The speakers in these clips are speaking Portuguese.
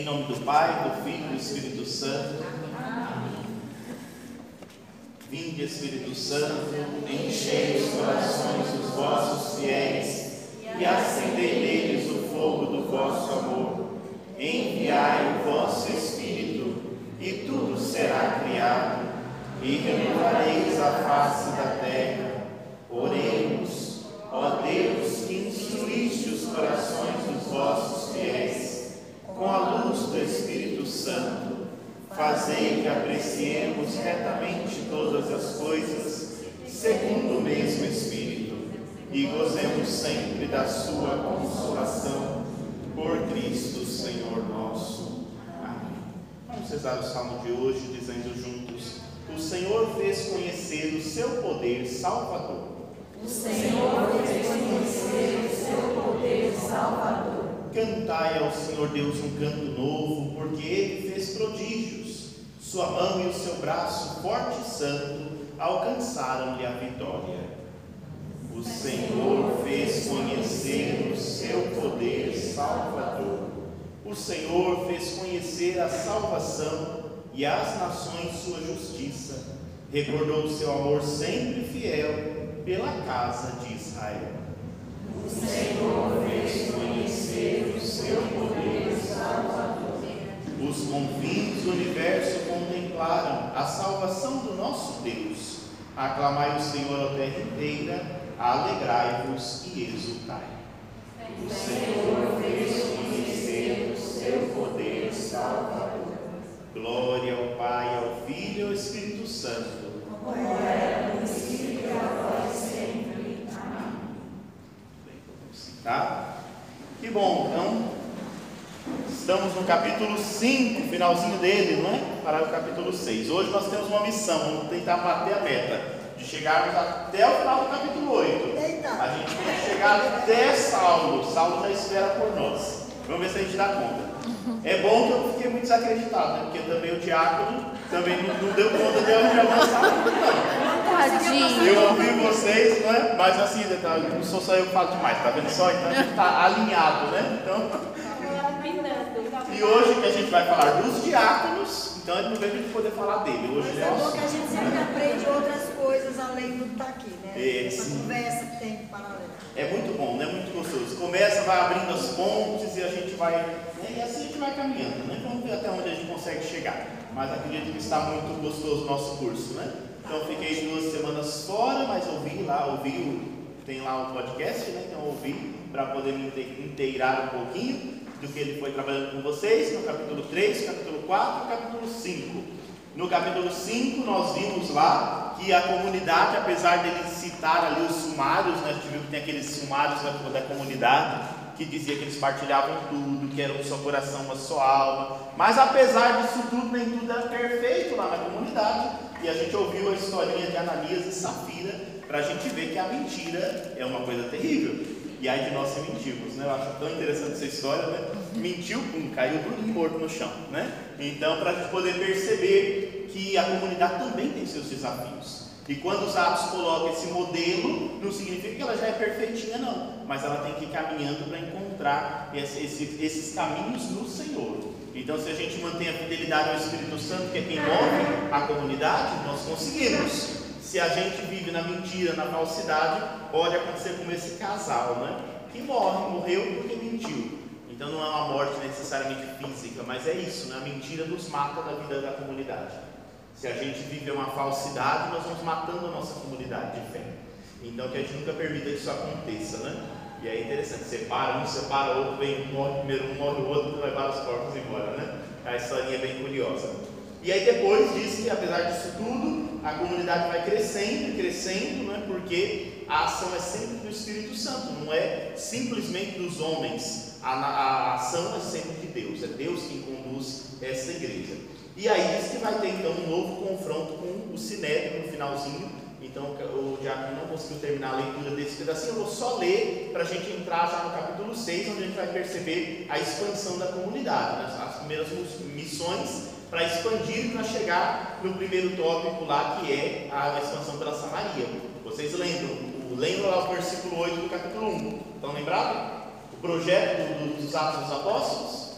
Em nome do Pai, do Filho e do Espírito Santo. Vinde, Espírito Santo, enchei os corações dos vossos fiéis e acendei neles o fogo do vosso amor. Enviai o vosso Espírito, e tudo será criado, e renovareis a face da terra. Oremos, ó Deus, que instruíste os corações dos vossos fiéis, com a luz do Espírito Santo Fazei que apreciemos retamente todas as coisas, segundo o mesmo Espírito, e gozemos sempre da Sua consolação, por Cristo Senhor nosso. Amém. Vamos rezar o salmo de hoje, dizendo juntos: O Senhor fez conhecer o seu poder salvador. O Senhor fez conhecer o seu poder salvador. Cantai ao Senhor Deus um canto novo, porque Ele fez prodígios. Sua mão e o seu braço forte e santo alcançaram-lhe a vitória. O Senhor fez conhecer o seu poder salvador. O Senhor fez conhecer a salvação e às nações sua justiça. Recordou o seu amor sempre fiel pela casa de Israel. O Senhor fez conhecer o seu poder salvador. Os confins do universo contemplaram a salvação do nosso Deus. Aclamai o Senhor a terra inteira, alegrai-vos e exultai. O Senhor fez conhecer o seu poder salvador. Glória ao Pai, ao Filho e ao Espírito Santo. Como era no princípio agora e sempre. Amém. Tá? Que bom, então estamos no capítulo 5, finalzinho dele, não é? Para o capítulo 6. Hoje nós temos uma missão, vamos tentar bater a meta de chegarmos até o final do capítulo 8. A gente tem que chegar até Saulo, Saulo já espera por nós. Vamos ver se a gente dá conta. É bom que eu fiquei muito desacreditado, né? Porque também o diácono também não, não deu conta de avançar muito, não. Tadinho. Eu ouvi vocês, né? Mas assim, não sou só eu que falo demais, tá vendo só? Então a gente tá alinhado, né? Então, e hoje que a gente vai falar dos diáconos, então a não veio pra gente poder falar dele. Hoje Mas é é bom que a gente sempre aprende outras coisas além do que está aqui, né? É, Essa sim. conversa que tem paralela. É muito bom, né? Muito gostoso. Começa, vai abrindo as pontes e a gente vai. né? E assim a gente vai caminhando, né? Vamos ver até onde a gente consegue chegar. Mas acredito que está muito gostoso o nosso curso, né? Então fiquei duas semanas fora, mas ouvi lá, ouvi, o- tem lá o podcast, né? Então ouvi para poder me inte- inteirar um pouquinho do que ele foi trabalhando com vocês no capítulo 3, capítulo 4 e capítulo 5. No capítulo 5, nós vimos lá que a comunidade, apesar dele citar ali os sumários, né, a gente viu que tem aqueles sumários da, da comunidade, que dizia que eles partilhavam tudo, que era um só coração, uma só alma. Mas apesar disso tudo, nem tudo era perfeito lá na comunidade. E a gente ouviu a historinha de Ananias e Safira, para a gente ver que a mentira é uma coisa terrível. E aí de nós se mentimos, né? Eu acho tão interessante essa história, né? Mentiu, pum, caiu tudo morto no chão, né? Então, para a gente poder perceber que a comunidade também tem seus desafios. E quando os Atos colocam esse modelo, não significa que ela já é perfeitinha, não. Mas ela tem que ir caminhando para encontrar esse- esse- esses caminhos no Senhor. Então, se a gente mantém a fidelidade ao Espírito Santo, que é quem move a comunidade, nós conseguimos. Se a gente vive na mentira, na falsidade, pode acontecer como esse casal, né? Que morre, morreu porque mentiu. Então não é uma morte necessariamente física, mas é isso, né? A mentira nos mata da vida da comunidade. Se a gente vive uma falsidade, nós vamos matando a nossa comunidade de fé. Então que a gente nunca permita que isso aconteça, né? E é interessante, separa um, separa outro, vem um, morre primeiro um, morre o outro, vai vários corpos embora, né? A historinha é bem curiosa. E aí depois diz que apesar disso tudo, a comunidade vai crescendo crescendo, né? Porque a ação é sempre do Espírito Santo, não é simplesmente dos homens. A, a ação é sempre de Deus, é Deus quem conduz essa igreja. E aí diz que vai ter então um novo confronto com o Sinédrio no finalzinho. Então o Diácono não conseguiu terminar a leitura desse pedacinho, eu vou só ler para a gente entrar já no capítulo 6, onde a gente vai perceber a expansão da comunidade, né? as primeiras missões para expandir para chegar no primeiro tópico lá que é a expansão pela Samaria. Vocês lembram? Lembram lá o versículo 8 do capítulo 1? Estão lembrados? O projeto do- dos Atos dos Apóstolos?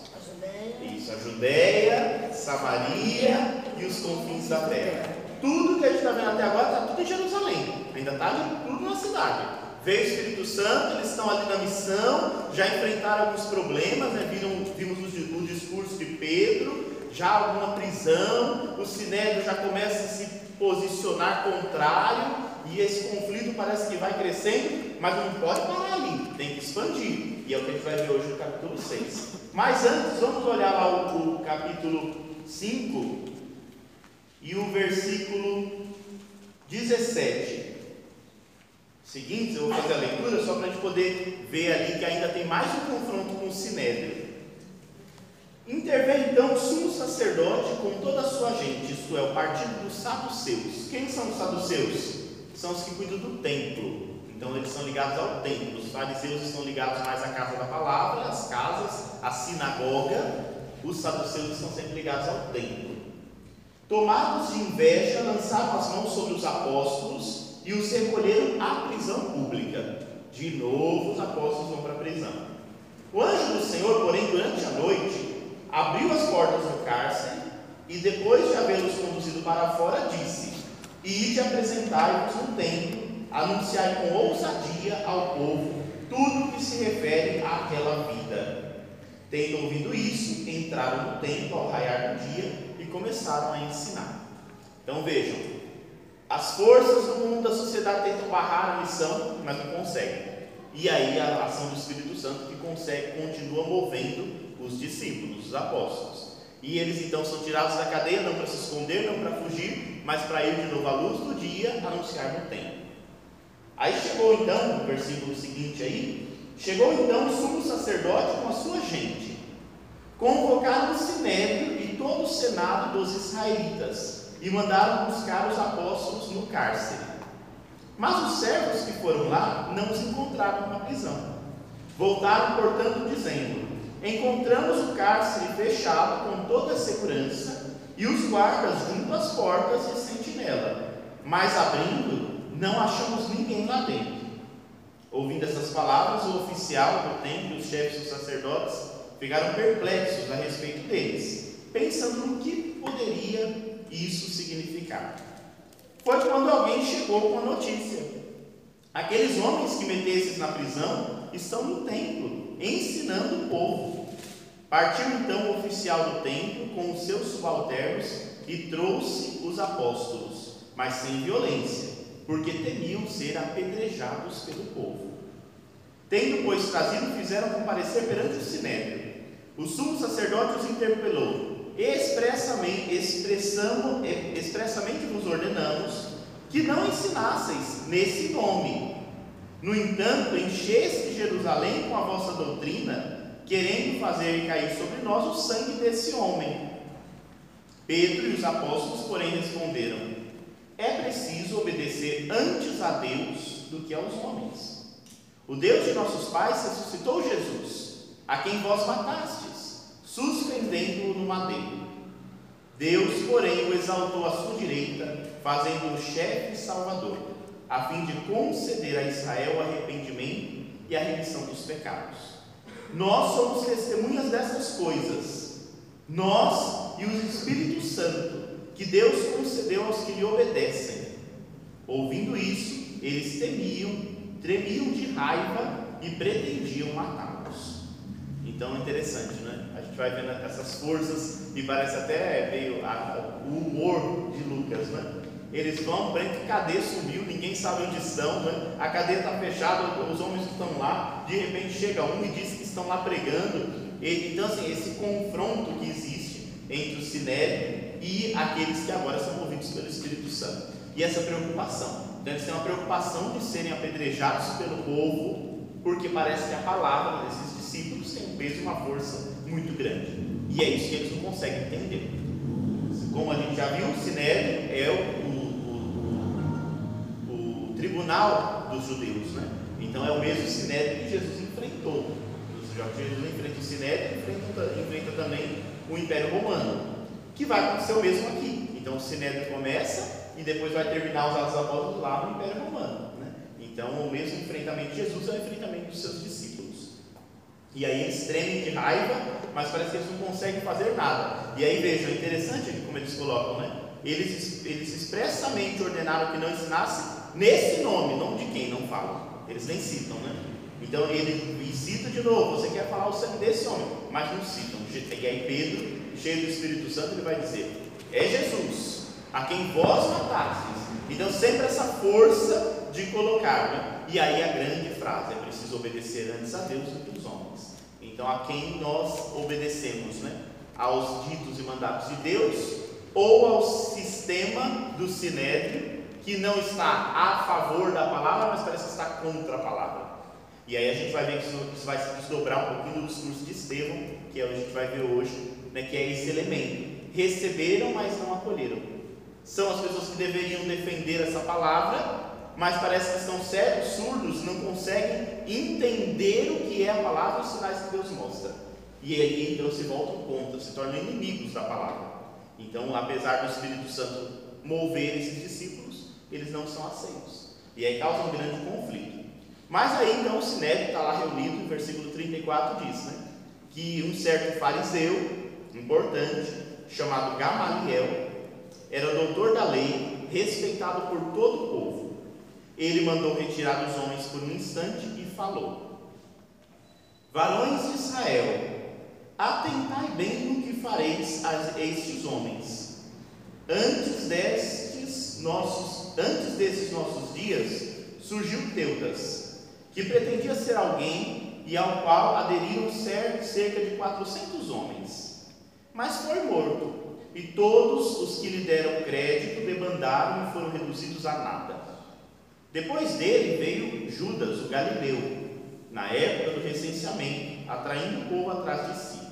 A Isso, a Judéia, Samaria e os confins da terra. Tudo que a gente está vendo até agora está tudo em Jerusalém. Ainda está tudo na cidade. Veio o Espírito Santo, eles estão ali na missão, já enfrentaram alguns problemas, né? Viram, vimos o, o discurso de Pedro, já alguma prisão, o Sinédrio já começa a se posicionar contrário, e esse conflito parece que vai crescendo, mas não pode parar ali, tem que expandir. E é o que a gente vai ver hoje no capítulo 6. Mas antes, vamos olhar lá o, o capítulo 5 e o versículo 17. Seguinte, eu vou fazer a leitura só para a gente poder ver ali que ainda tem mais um confronto com o Sinédrio. Intervém então o sumo sacerdote com toda a sua gente, isto é, o partido dos saduceus. Quem são os saduceus? São os que cuidam do templo. Então eles são ligados ao templo. Os fariseus estão ligados mais à casa da palavra, às casas, à sinagoga. Os saduceus estão sempre ligados ao templo. Tomados de inveja, lançaram as mãos sobre os apóstolos e os recolheram à prisão pública. De novo, os apóstolos vão para a prisão. O anjo do Senhor, porém, durante a noite, abriu as portas do cárcere e, depois de havê-los conduzido para fora, disse: Ide apresentai-vos no templo, anunciai com ousadia ao povo tudo que se refere àquela vida. Tendo ouvido isso, entraram no templo ao raiar do dia e começaram a ensinar. Então vejam, as forças do mundo da sociedade tentam barrar a missão, mas não conseguem. E aí a ação do Espírito Santo que consegue, continua movendo os discípulos, os apóstolos. E eles então são tirados da cadeia, não para se esconder, não para fugir, mas para ir de novo à luz do dia anunciar no templo. Aí chegou então, no versículo seguinte aí, chegou então o sumo sacerdote com a sua gente. Convocaram o sinédrio e todo o senado dos israelitas e mandaram buscar os apóstolos no cárcere. Mas os servos que foram lá não os encontraram na prisão. Voltaram, portanto, dizendo: encontramos o cárcere fechado com toda a segurança e os guardas junto às portas de sentinela, mas abrindo, não achamos ninguém lá dentro. Ouvindo essas palavras, o oficial do templo e os chefes dos sacerdotes ficaram perplexos a respeito deles, pensando no que poderia isso significar. Foi quando alguém chegou com a notícia: aqueles homens que metesses na prisão estão no templo ensinando o povo. Partiu então o oficial do templo com os seus subalternos e trouxe os apóstolos, mas sem violência, porque temiam ser apedrejados pelo povo. Tendo, pois, trazido, fizeram comparecer perante o sinédrio. O sumo sacerdote os interpelou, expressamente, expressamos, expressamente ordenamos que não ensinasseis nesse nome, no entanto, encheste Jerusalém com a vossa doutrina, querendo fazer cair sobre nós o sangue desse homem. Pedro e os apóstolos, porém, responderam: É preciso obedecer antes a Deus do que aos homens. O Deus de nossos pais ressuscitou Jesus, a quem vós matastes, suspendendo-o no madeiro. Deus, porém, o exaltou à sua direita, fazendo-o chefe e salvador a fim de conceder a Israel o arrependimento e a remissão dos pecados. Nós somos testemunhas dessas coisas, nós e o Espírito Santo, que Deus concedeu aos que lhe obedecem. Ouvindo isso, eles temiam, tremiam de raiva e pretendiam matá-los. Então é interessante, né? A gente vai vendo essas forças, e parece até meio a, o humor de Lucas, né? Eles vão, prendem, cadê sumiu, ninguém sabe onde estão, né? a cadeia está fechada, os homens estão lá, de repente chega um e diz que estão lá pregando. E, então, assim, esse confronto que existe entre o Sinério e aqueles que agora são movidos pelo Espírito Santo. E essa preocupação. Então, eles têm uma preocupação de serem apedrejados pelo povo, porque parece que a palavra desses discípulos tem um peso e uma força muito grande. E é isso que eles não conseguem entender. Como a gente já viu, o Sinério é o tribunal dos judeus, né? Então é o mesmo sinédrio que Jesus enfrentou. Jesus enfrenta o sinédrio, enfrenta, enfrenta também o Império Romano, que vai acontecer o mesmo aqui. Então o sinédrio começa e depois vai terminar os atos apóstolos lá no Império Romano. Né? Então o mesmo enfrentamento de Jesus é o enfrentamento dos seus discípulos. E aí eles tremem de raiva mas parece que eles não conseguem fazer nada. E aí vejam, é interessante como eles colocam, né? Eles, eles expressamente ordenaram que não ensinasse nesse nome, não de quem não falam. Eles nem citam, né? Então ele cita de novo, você quer falar o sangue desse homem, mas não citam. E aí Pedro, cheio do Espírito Santo, ele vai dizer: É Jesus, a quem vós matastes. Então sempre essa força de colocar, né? E aí a grande frase: é preciso obedecer antes a Deus do que os homens. Então a quem nós obedecemos, né? Aos ditos e mandatos de Deus ou ao sistema do sinédrio que não está a favor da palavra, mas parece que está contra a palavra. E aí a gente vai ver que isso, vai se desdobrar um pouquinho no discurso de Estevão, que é o que a gente vai ver hoje, né, que é esse elemento. Receberam, mas não acolheram. São as pessoas que deveriam defender essa palavra, mas parece que estão cegos, surdos, não conseguem entender o que é a palavra e os sinais que Deus mostra. E aí então se voltam contra, se tornam inimigos da palavra. Então, apesar do Espírito Santo mover esses discípulos, eles não são aceitos. E aí causa um grande conflito. Mas aí então o Sinédrio está lá reunido, no versículo 34 diz, né? Que um certo fariseu, importante, chamado Gamaliel, era doutor da lei, respeitado por todo o povo. Ele mandou retirar os homens por um instante e falou: Varões de Israel, atentai bem no que fareis a estes homens. Antes destes nossos, antes desses nossos dias, surgiu Teudas, que pretendia ser alguém e ao qual aderiram cerca de 400 homens. Mas foi morto, e todos os que lhe deram crédito debandaram e foram reduzidos a nada. Depois dele veio Judas, o Galileu, na época do recenseamento, atraindo o povo atrás de si.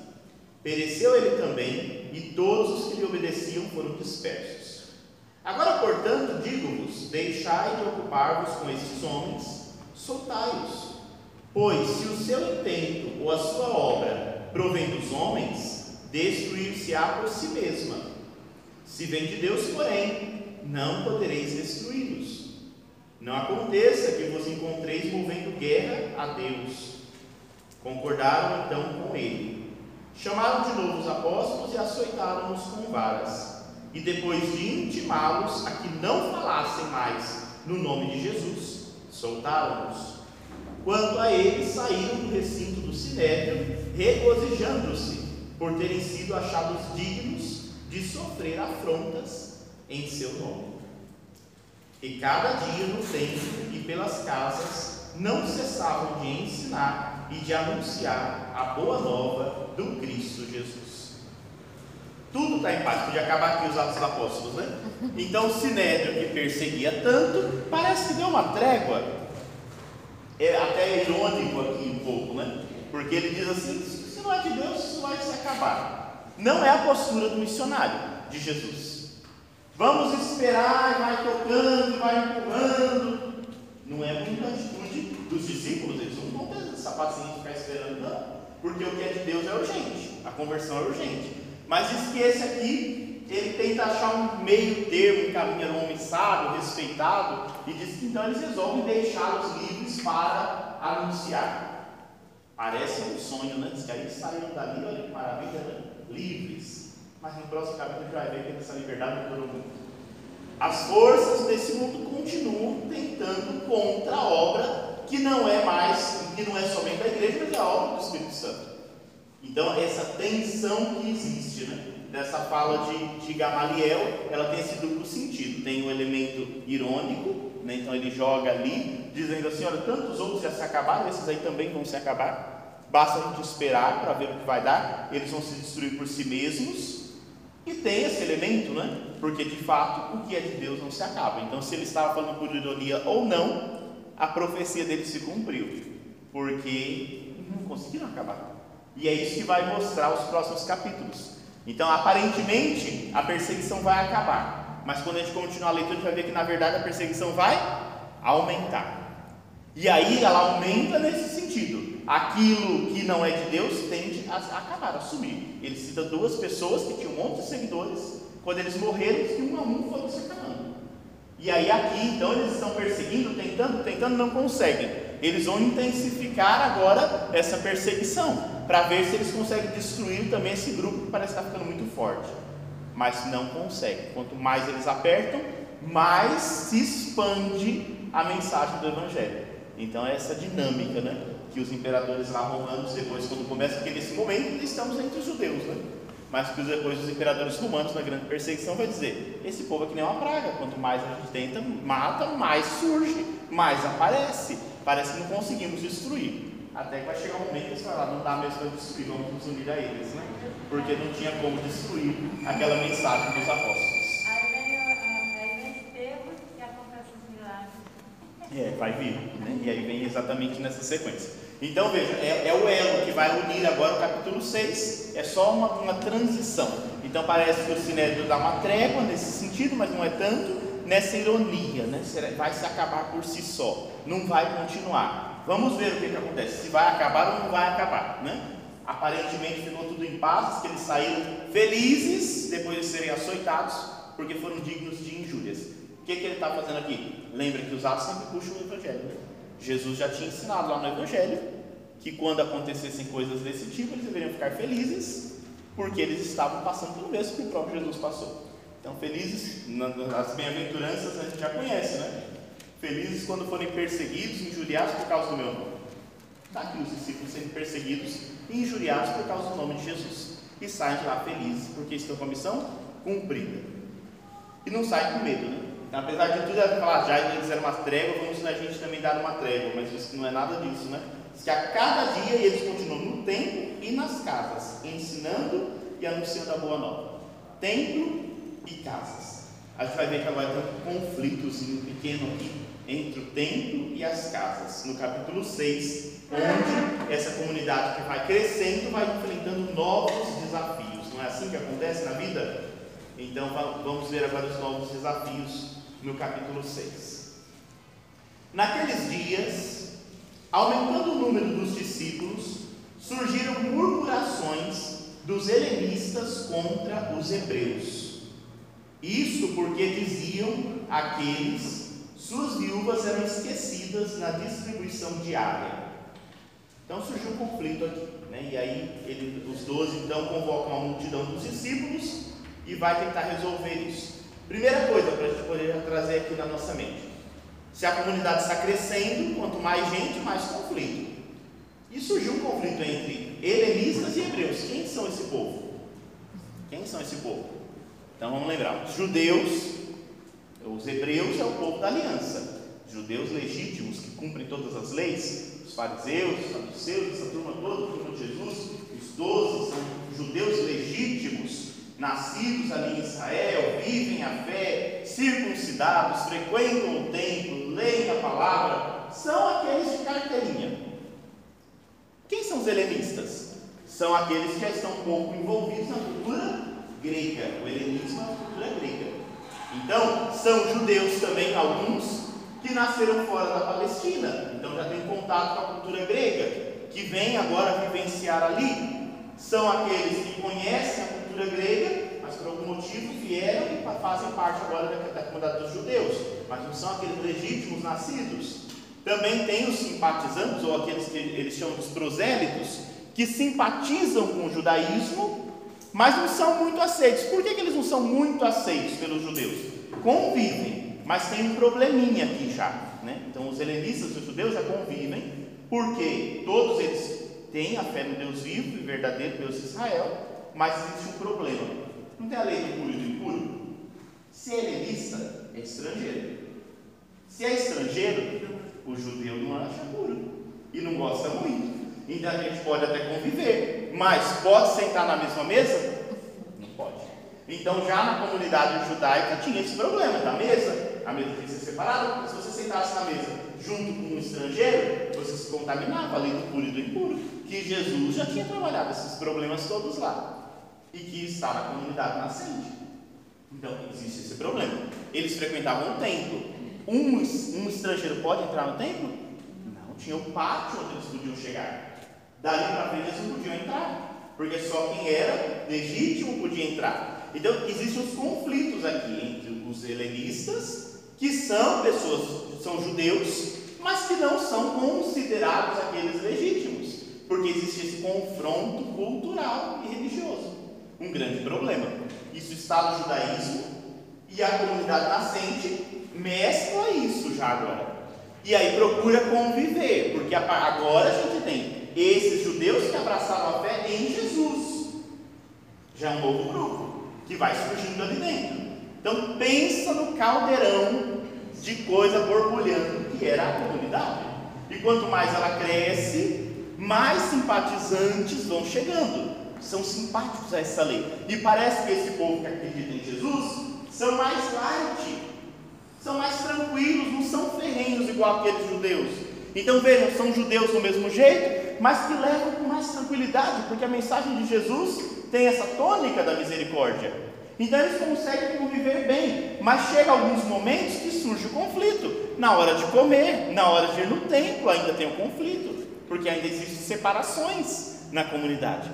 Pereceu ele também, e todos os que lhe obedeciam foram dispersos. Agora, portanto, digo-vos: deixai de ocupar-vos com estes homens, soltai-os. Pois, se o seu intento ou a sua obra provém dos homens, destruir-se-á por si mesma. Se vem de Deus, porém, não podereis destruí-los. Não aconteça que vos encontreis movendo guerra a Deus. Concordaram então com ele Chamaram de novo os apóstolos e açoitaram-nos com varas. E depois de intimá-los a que não falassem mais no nome de Jesus, soltaram-nos. Quanto a eles, saíram do recinto do sinédrio, regozijando-se por terem sido achados dignos de sofrer afrontas em seu nome. E cada dia no templo e pelas casas não cessavam de ensinar e de anunciar a boa nova do Cristo Jesus. Tudo está em paz, podia acabar aqui os Atos dos Apóstolos, né? Então o Sinédrio que perseguia tanto, parece que deu uma trégua. É até irônico aqui um pouco, né? Porque ele diz assim: se não é de Deus, isso vai se acabar. Não é a postura do missionário de Jesus. Vamos esperar, vai tocando, vai empurrando. Não é muita atitude dos discípulos, eles não vão ter essa paciência de ficar esperando, não porque o que é de Deus é urgente, a conversão é urgente. Mas diz que esse aqui, ele tenta achar um meio termo, um caminho, era um homem sábio, respeitado, e diz que então eles resolvem deixá-los livres para anunciar. Parece um sonho, né? Diz que aí saíram dali, olha que maravilha, né? livres. Mas no próximo capítulo a gente vai ver que essa liberdade não durou muito. As forças desse mundo continuam tentando contra a obra que não é mais, que não é somente da igreja, mas é a obra do Espírito Santo. Então, essa tensão que existe, né? Dessa fala de, de Gamaliel, ela tem esse duplo sentido. Tem um elemento irônico, né? então ele joga ali, dizendo assim: olha, tantos outros já se acabaram, esses aí também vão se acabar. Basta a gente esperar para ver o que vai dar. Eles vão se destruir por si mesmos. E tem esse elemento, né? Porque de fato o que é de Deus não se acaba. Então, se ele estava falando por ironia ou não, a profecia dele se cumpriu, porque não conseguiram acabar. E é isso que vai mostrar os próximos capítulos. Então, aparentemente, a perseguição vai acabar, mas quando a gente continuar a leitura, a gente vai ver que na verdade a perseguição vai aumentar. E aí ela aumenta nesse sentido. Aquilo que não é de Deus tende a acabar, a sumir. Ele cita duas pessoas que tinham um monte de seguidores, quando eles morreram, que um a um foram se acabando. E aí aqui, então, eles estão perseguindo, tentando, tentando, não conseguem. Eles vão intensificar agora essa perseguição, para ver se eles conseguem destruir também esse grupo que parece estar ficando muito forte. Mas não conseguem. Quanto mais eles apertam, mais se expande a mensagem do Evangelho. Então é essa dinâmica, né? Que os imperadores lá romanos, depois, quando começa, porque nesse momento estamos entre os judeus, né? Mas que depois os imperadores romanos, na grande perseguição, vai dizer: esse povo aqui nem é uma praga, quanto mais a gente tenta, mata, mais surge, mais aparece. Parece que não conseguimos destruir. Até que vai chegar um momento que eles falam, não dá mesmo para destruir, vamos nos unir a eles, né? Porque não tinha como destruir aquela mensagem dos apóstolos. Aí vem, Pedro que acontece os milagres. É, vai vir, né? E aí vem exatamente nessa sequência. Então veja, é, é o elo que vai unir agora o capítulo 6, é só uma, uma transição. Então parece que o Sinédrio dá uma trégua nesse sentido, mas não é tanto nessa ironia, né? Vai se acabar por si só, não vai continuar. Vamos ver o que, que acontece, se vai acabar ou não vai acabar, né? Aparentemente ficou tudo em paz, que eles saíram felizes depois de serem açoitados, porque foram dignos de injúrias. O que, que ele está fazendo aqui? Lembra que os atos sempre puxam o Evangelho. Né? Jesus já tinha ensinado lá no Evangelho que quando acontecessem coisas desse tipo, eles deveriam ficar felizes, porque eles estavam passando pelo mesmo que o próprio Jesus passou. Então, felizes, nas bem-aventuranças a gente já conhece, né? Felizes quando forem perseguidos, injuriados por causa do meu nome. Está aqui os discípulos sendo perseguidos e injuriados por causa do nome de Jesus. E saem de lá felizes, porque estão com a missão cumprida. E não saem com medo, né? Então, apesar de tudo, ela falar, já eles eram uma trégua, vamos a gente também dar uma trégua, mas isso não é nada disso, né? Diz que a cada dia eles continuam no templo e nas casas, ensinando e anunciando a boa nova. Templo e casas. A gente vai ver que agora tem um conflitozinho pequeno aqui entre o templo e as casas, no capítulo 6, onde essa comunidade que vai crescendo vai enfrentando novos desafios. Não é assim que acontece na vida? Então va- vamos ver agora os novos desafios no capítulo 6. Naqueles dias, aumentando o número dos discípulos, surgiram murmurações dos helenistas contra os hebreus. Isso porque diziam aqueles, suas viúvas eram esquecidas na distribuição diária. Então surgiu um conflito aqui, né? e aí ele, os doze então convocam a multidão dos discípulos e vai tentar resolver isso. Primeira coisa para a gente poder trazer aqui na nossa mente: se a comunidade está crescendo, quanto mais gente, mais conflito. E surgiu um conflito entre helenistas e hebreus. Quem são esse povo? Quem são esse povo? Então vamos lembrar: os judeus, os hebreus é o povo da aliança, judeus legítimos que cumprem todas as leis, os fariseus, os saduceus, essa turma toda, a turma de Jesus, os doze são judeus legítimos, nascidos ali em Israel, vivem a fé, circuncidados, frequentam o templo, leem a palavra, são aqueles de carteirinha. Quem são os helenistas? São aqueles que já estão pouco envolvidos na cultura grega. O helenismo é uma cultura grega. Então, são judeus também, alguns, que nasceram fora da Palestina. Então, já têm contato com a cultura grega, que vêm agora vivenciar ali. São aqueles que conhecem a cultura grega, mas por algum motivo vieram e fazem parte agora da, da comunidade dos judeus, mas não são aqueles legítimos nascidos. Também tem os simpatizantes, ou aqueles que eles chamam de prosélitos, que simpatizam com o judaísmo, mas não são muito aceitos. Por que, que eles não são muito aceitos pelos judeus? Convivem, mas tem um probleminha aqui já. Né? Então, os helenistas e os judeus já convivem, porque todos eles têm a fé no Deus vivo e verdadeiro Deus de Israel, mas existe um problema. Não tem a lei do puro e do impuro? Se é helenista, é estrangeiro. Se é estrangeiro, o judeu não acha puro e não gosta muito. Então a gente pode até conviver, mas pode sentar na mesma mesa? Não pode. Então já na comunidade judaica tinha esse problema da mesa. A mesa tinha que ser separada, se você sentasse na mesa junto com um estrangeiro, você se contaminava ali do puro e do impuro. Que Jesus já tinha trabalhado esses problemas todos lá e que está na comunidade nascente. Então, existe esse problema. Eles frequentavam o templo. Um, um estrangeiro pode entrar no templo? Não, tinha o pátio onde eles podiam chegar. Dali para frente eles não podiam entrar, porque só quem era legítimo podia entrar. Então, existem os conflitos aqui entre os helenistas, que são pessoas, são judeus, mas que não são considerados aqueles legítimos, porque existe esse confronto cultural e religioso. Um grande problema. Isso está no judaísmo e a comunidade nascente mescla isso já agora. E aí procura conviver, porque agora a gente tem esses judeus que abraçaram a fé em Jesus. Já é um novo grupo que vai surgindo ali dentro. Então pensa no caldeirão de coisa borbulhando que era a comunidade. E quanto mais ela cresce, mais simpatizantes vão chegando. São simpáticos a essa lei. E parece que esse povo que acredita em Jesus são mais light, são mais tranquilos, não são ferrenhos igual aqueles judeus. Então vejam, são judeus do mesmo jeito, mas que levam com mais tranquilidade, porque a mensagem de Jesus tem essa tônica da misericórdia. Então eles conseguem conviver bem, mas chega alguns momentos que surge o conflito. Na hora de comer, na hora de ir no templo, ainda tem o conflito, porque ainda existem separações na comunidade.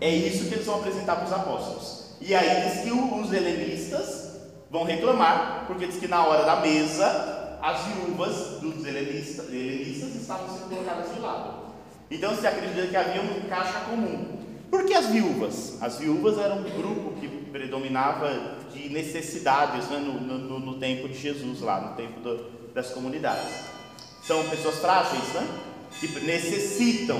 É isso que eles vão apresentar para os apóstolos. E aí diz que os helenistas vão reclamar, porque diz que na hora da mesa, as viúvas dos helenistas, estavam sendo colocadas de lado. Então se acredita que havia um caixa comum. Por que as viúvas? As viúvas eram um grupo que predominava de necessidades né, no, no, no, tempo de Jesus, lá no tempo do, das comunidades. São pessoas frágeis, né? Que necessitam.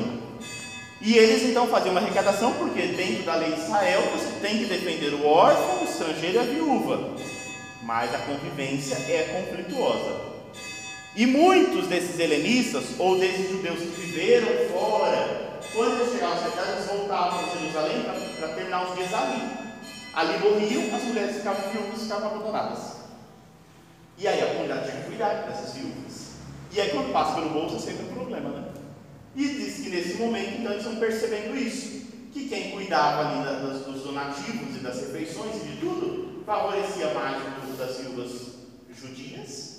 E eles então faziam uma arrecadação, porque dentro da lei de Israel você tem que defender o órfão, o estrangeiro e a viúva. Mas a convivência é conflituosa. E muitos desses helenistas, ou desses judeus que viveram fora, quando chegavam à cidade, eles voltavam para Jerusalém para terminar os dias ali. Ali morriam, as mulheres ficavam viúvas, ficavam abandonadas. E aí a comunidade tinha que cuidar dessas viúvas. E aí quando passa pelo bolso é sempre um problema, né? E diz que nesse momento, então, eles estão percebendo isso. Que quem cuidava ali das, dos donativos e das refeições e de tudo, favorecia mais o das viúvas judias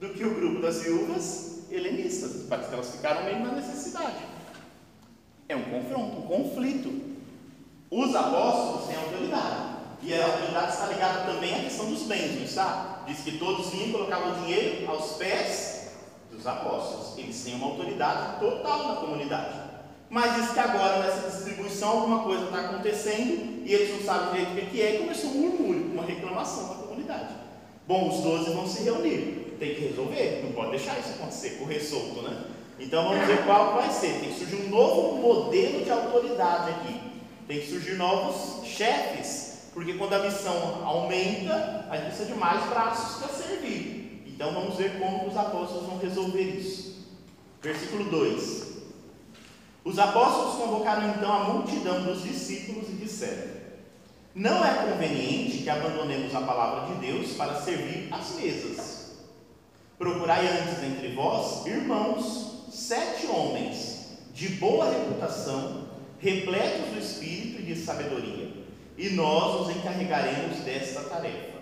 do que o grupo das viúvas helenistas. Que elas ficaram meio na necessidade. É um confronto, um conflito. Os apóstolos têm autoridade. E a autoridade está ligada também à questão dos bens, não está? Diz que todos vinham e colocavam dinheiro aos pés dos apóstolos. Eles têm uma autoridade total na comunidade. Mas diz que agora nessa distribuição alguma coisa está acontecendo e eles não sabem direito o que é e começou um murmúrio, uma reclamação na comunidade. Bom, os doze vão se reunir, tem que resolver, não pode deixar isso acontecer, correr solto, né? Então vamos ver qual vai ser. Tem que surgir um novo modelo de autoridade aqui. Tem que surgir novos chefes porque quando a missão aumenta, a gente precisa de mais braços para servir. Então vamos ver como os apóstolos vão resolver isso. Versículo 2: Os apóstolos convocaram então a multidão dos discípulos e disseram: Não é conveniente que abandonemos a palavra de Deus para servir às mesas. Procurai antes entre vós, irmãos, sete homens de boa reputação, repletos do espírito e de sabedoria e nós nos encarregaremos desta tarefa.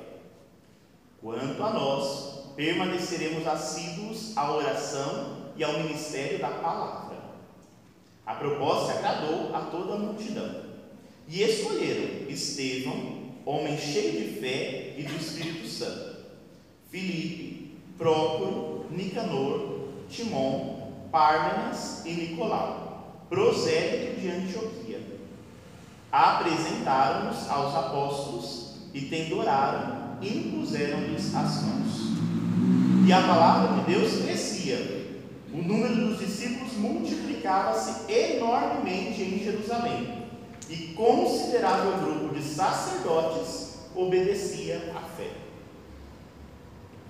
Quanto a nós, permaneceremos assíduos à oração e ao ministério da palavra. A proposta agradou a toda a multidão. E escolheram Estevão, homem cheio de fé e do Espírito Santo, Filipe, Prócoro, Nicanor, Timon, Pármenas e Nicolau, prosélito de Antioquia apresentaram-nos aos apóstolos e tendo oraram, impuseram-lhes as mãos. E a palavra de Deus crescia, o número dos discípulos multiplicava-se enormemente em Jerusalém, e considerável grupo de sacerdotes obedecia à fé.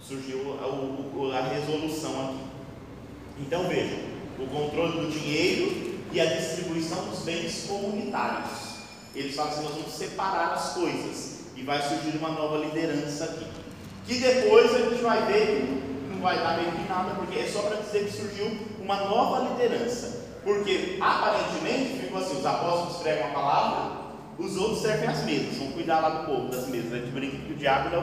Surgiu a, a, resolução aqui. Então vejam, o controle do dinheiro e a distribuição dos bens comunitários eles falam assim: nós vamos separar as coisas e vai surgir uma nova liderança aqui. Que depois a gente vai ver não vai dar meio que nada, porque é só para dizer que surgiu uma nova liderança. Porque aparentemente ficou assim: os apóstolos pregam a palavra, os outros servem as mesas, vão cuidar lá do povo das mesas. A gente brinca que o diabo é o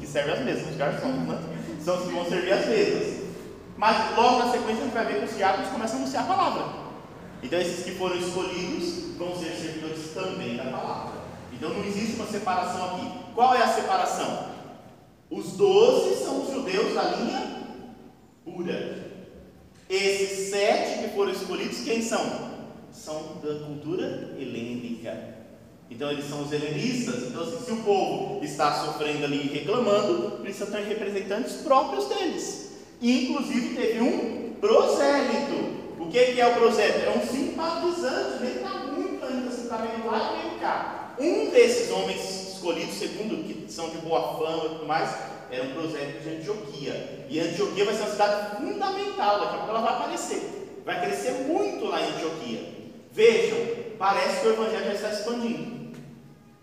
que serve as mesas, os garçons, né? São os que vão servir as mesas. Mas logo na sequência a gente vai ver que os diabos começam a anunciar a palavra. Então, esses que foram escolhidos vão ser servidores também da palavra. Então, não existe uma separação aqui. Qual é a separação? Os doze são os judeus da linha pura. Esses sete que foram escolhidos, quem são? São da cultura helênica. Então eles são os helenistas. Então, assim, se o povo está sofrendo ali e reclamando, precisa ter representantes próprios deles. E, inclusive teve um prosélito. O que, é o prosélito? É um simpatizante, ele está muito ainda, você está meio lá e cá. Um desses homens escolhidos, segundo que são de boa fama e tudo mais, era um prosélito de Antioquia. E Antioquia vai ser uma cidade fundamental, daqui a pouco ela vai aparecer. Vai crescer muito lá em Antioquia. Vejam, parece que o Evangelho já está expandindo.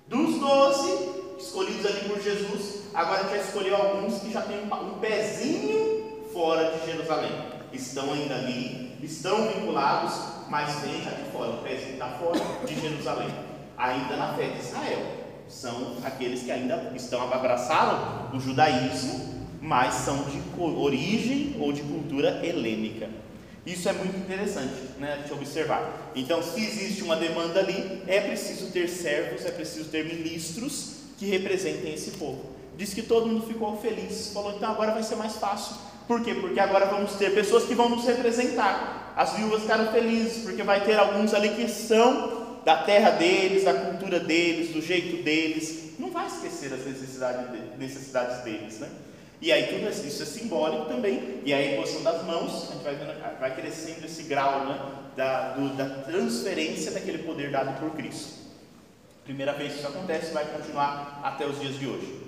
Dos doze escolhidos ali por Jesus, agora já escolheu alguns que já têm um pezinho fora de Jerusalém. Estão ainda ali, estão vinculados, mas vem já de fora, o pezinho está fora de Jerusalém, ainda na fé de Israel são aqueles que ainda estão abraçaram o judaísmo, mas são de origem ou de cultura helênica. Isso é muito interessante né, de observar. Então, se existe uma demanda ali, é preciso ter servos, é preciso ter ministros que representem esse povo. Diz que todo mundo ficou feliz, falou: então agora vai ser mais fácil. Por quê? Porque agora vamos ter pessoas que vão nos representar. As viúvas ficaram felizes, porque vai ter alguns ali que são da terra deles, da cultura deles, do jeito deles. Não vai esquecer as necessidades, necessidades deles, né? E aí tudo isso é simbólico também. E aí a imposição das mãos, a gente vai, vendo, vai crescendo esse grau né, da, do, da transferência daquele poder dado por Cristo. Primeira vez que isso acontece, vai continuar até os dias de hoje.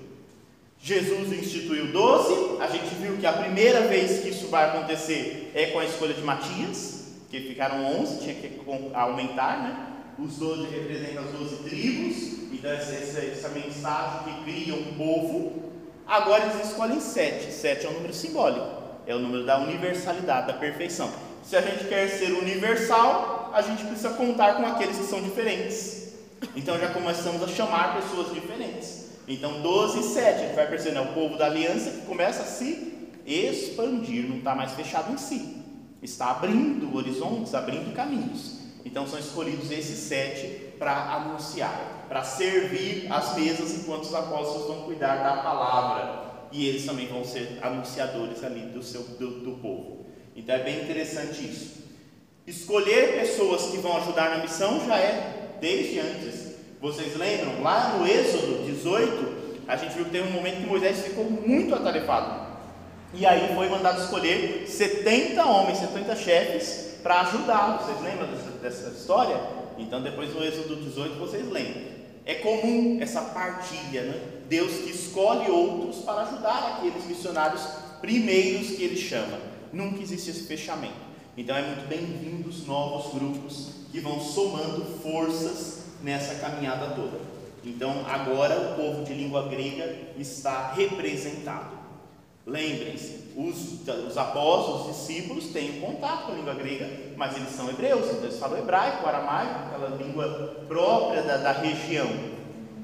Jesus instituiu 12, a gente viu que a primeira vez que isso vai acontecer é com a escolha de Matias, que ficaram 11, tinha que aumentar, né? os doze representam as doze tribos, então essa, essa, essa mensagem que cria um povo. Agora eles escolhem sete, sete é um número simbólico, é o número da universalidade, da perfeição. Se a gente quer ser universal, a gente precisa contar com aqueles que são diferentes. Então já começamos a chamar pessoas diferentes. Então 12 e 7, a gente vai perceber, é o povo da aliança que começa a se expandir, não está mais fechado em si. Está abrindo horizontes, abrindo caminhos. Então são escolhidos esses sete para anunciar, para servir as mesas enquanto os apóstolos vão cuidar da palavra. E eles também vão ser anunciadores ali do, seu, do, do povo. Então é bem interessante isso. Escolher pessoas que vão ajudar na missão já é desde antes. Vocês lembram? Lá no Êxodo 18, a gente viu que teve um momento que Moisés ficou muito atarefado. E aí foi mandado escolher 70 homens, 70 chefes para ajudá-lo. Vocês lembram dessa, dessa, história? Então, depois no Êxodo 18, vocês lembram. É comum essa partilha, né? Deus que escolhe outros para ajudar aqueles missionários primeiros que ele chama. Nunca existe esse fechamento. Então, é muito bem-vindo os novos grupos que vão somando forças nessa caminhada toda. Então, agora o povo de língua grega está representado. Lembrem-se, os, os, apóstolos, os discípulos têm contato com a língua grega, mas eles são hebreus, então eles falam hebraico, aramaico, aquela língua própria da, da região.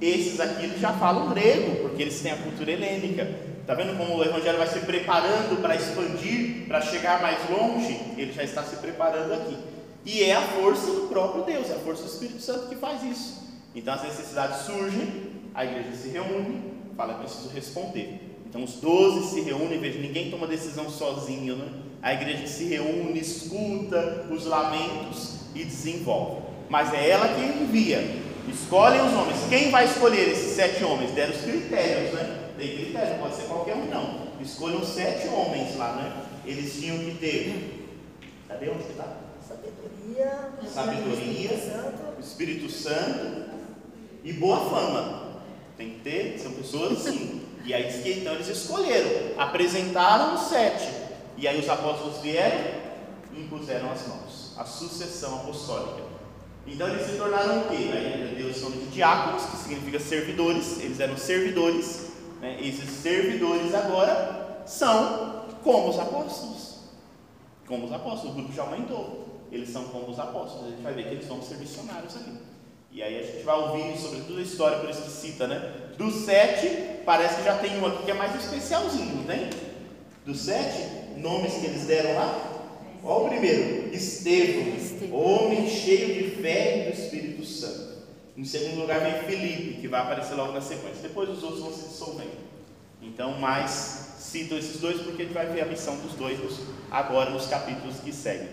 Esses aqui já falam grego, porque eles têm a cultura helênica. Está vendo como o Evangelho vai se preparando para expandir, para chegar mais longe? Ele já está se preparando aqui. E é a força do próprio Deus, é a força do Espírito Santo que faz isso. Então as necessidades surgem, a igreja se reúne, fala, preciso responder. Então os doze se reúnem, veja, ninguém toma decisão sozinho, né? A igreja se reúne, escuta os lamentos e desenvolve. Mas é ela que envia. Escolhem os homens. Quem vai escolher esses sete homens? Deram os critérios, né? Tem critérios, não pode ser qualquer um, não. Escolham sete homens lá, né? Eles tinham que ter. Cadê onde que está? Sabedoria, Sabedoria, Espírito Espírito Santo e boa fama. Tem que ter, são pessoas assim. E aí diz que então eles escolheram, apresentaram os sete. E aí os apóstolos vieram e impuseram as mãos. A sucessão apostólica. Então eles se tornaram o quê? Aí Deus são de diáconos, que significa servidores. Eles eram servidores. Né? Esses servidores agora são como os apóstolos. Como os apóstolos. O grupo já aumentou. Eles são como os apóstolos. A gente vai ver que eles vão ser missionários ali. E aí a gente vai ouvir sobre toda a história, por isso que cita, né? Dos sete, parece que já tem um aqui que é mais especialzinho, não tem? Dos sete nomes que eles deram lá, Olha o primeiro, Estevão, homem cheio de fé e do Espírito Santo. Em segundo lugar vem Felipe, que vai aparecer logo na sequência. Depois os outros vão se dissolvendo. Então, mais cito esses dois porque a gente vai ver a missão dos dois agora nos capítulos que seguem.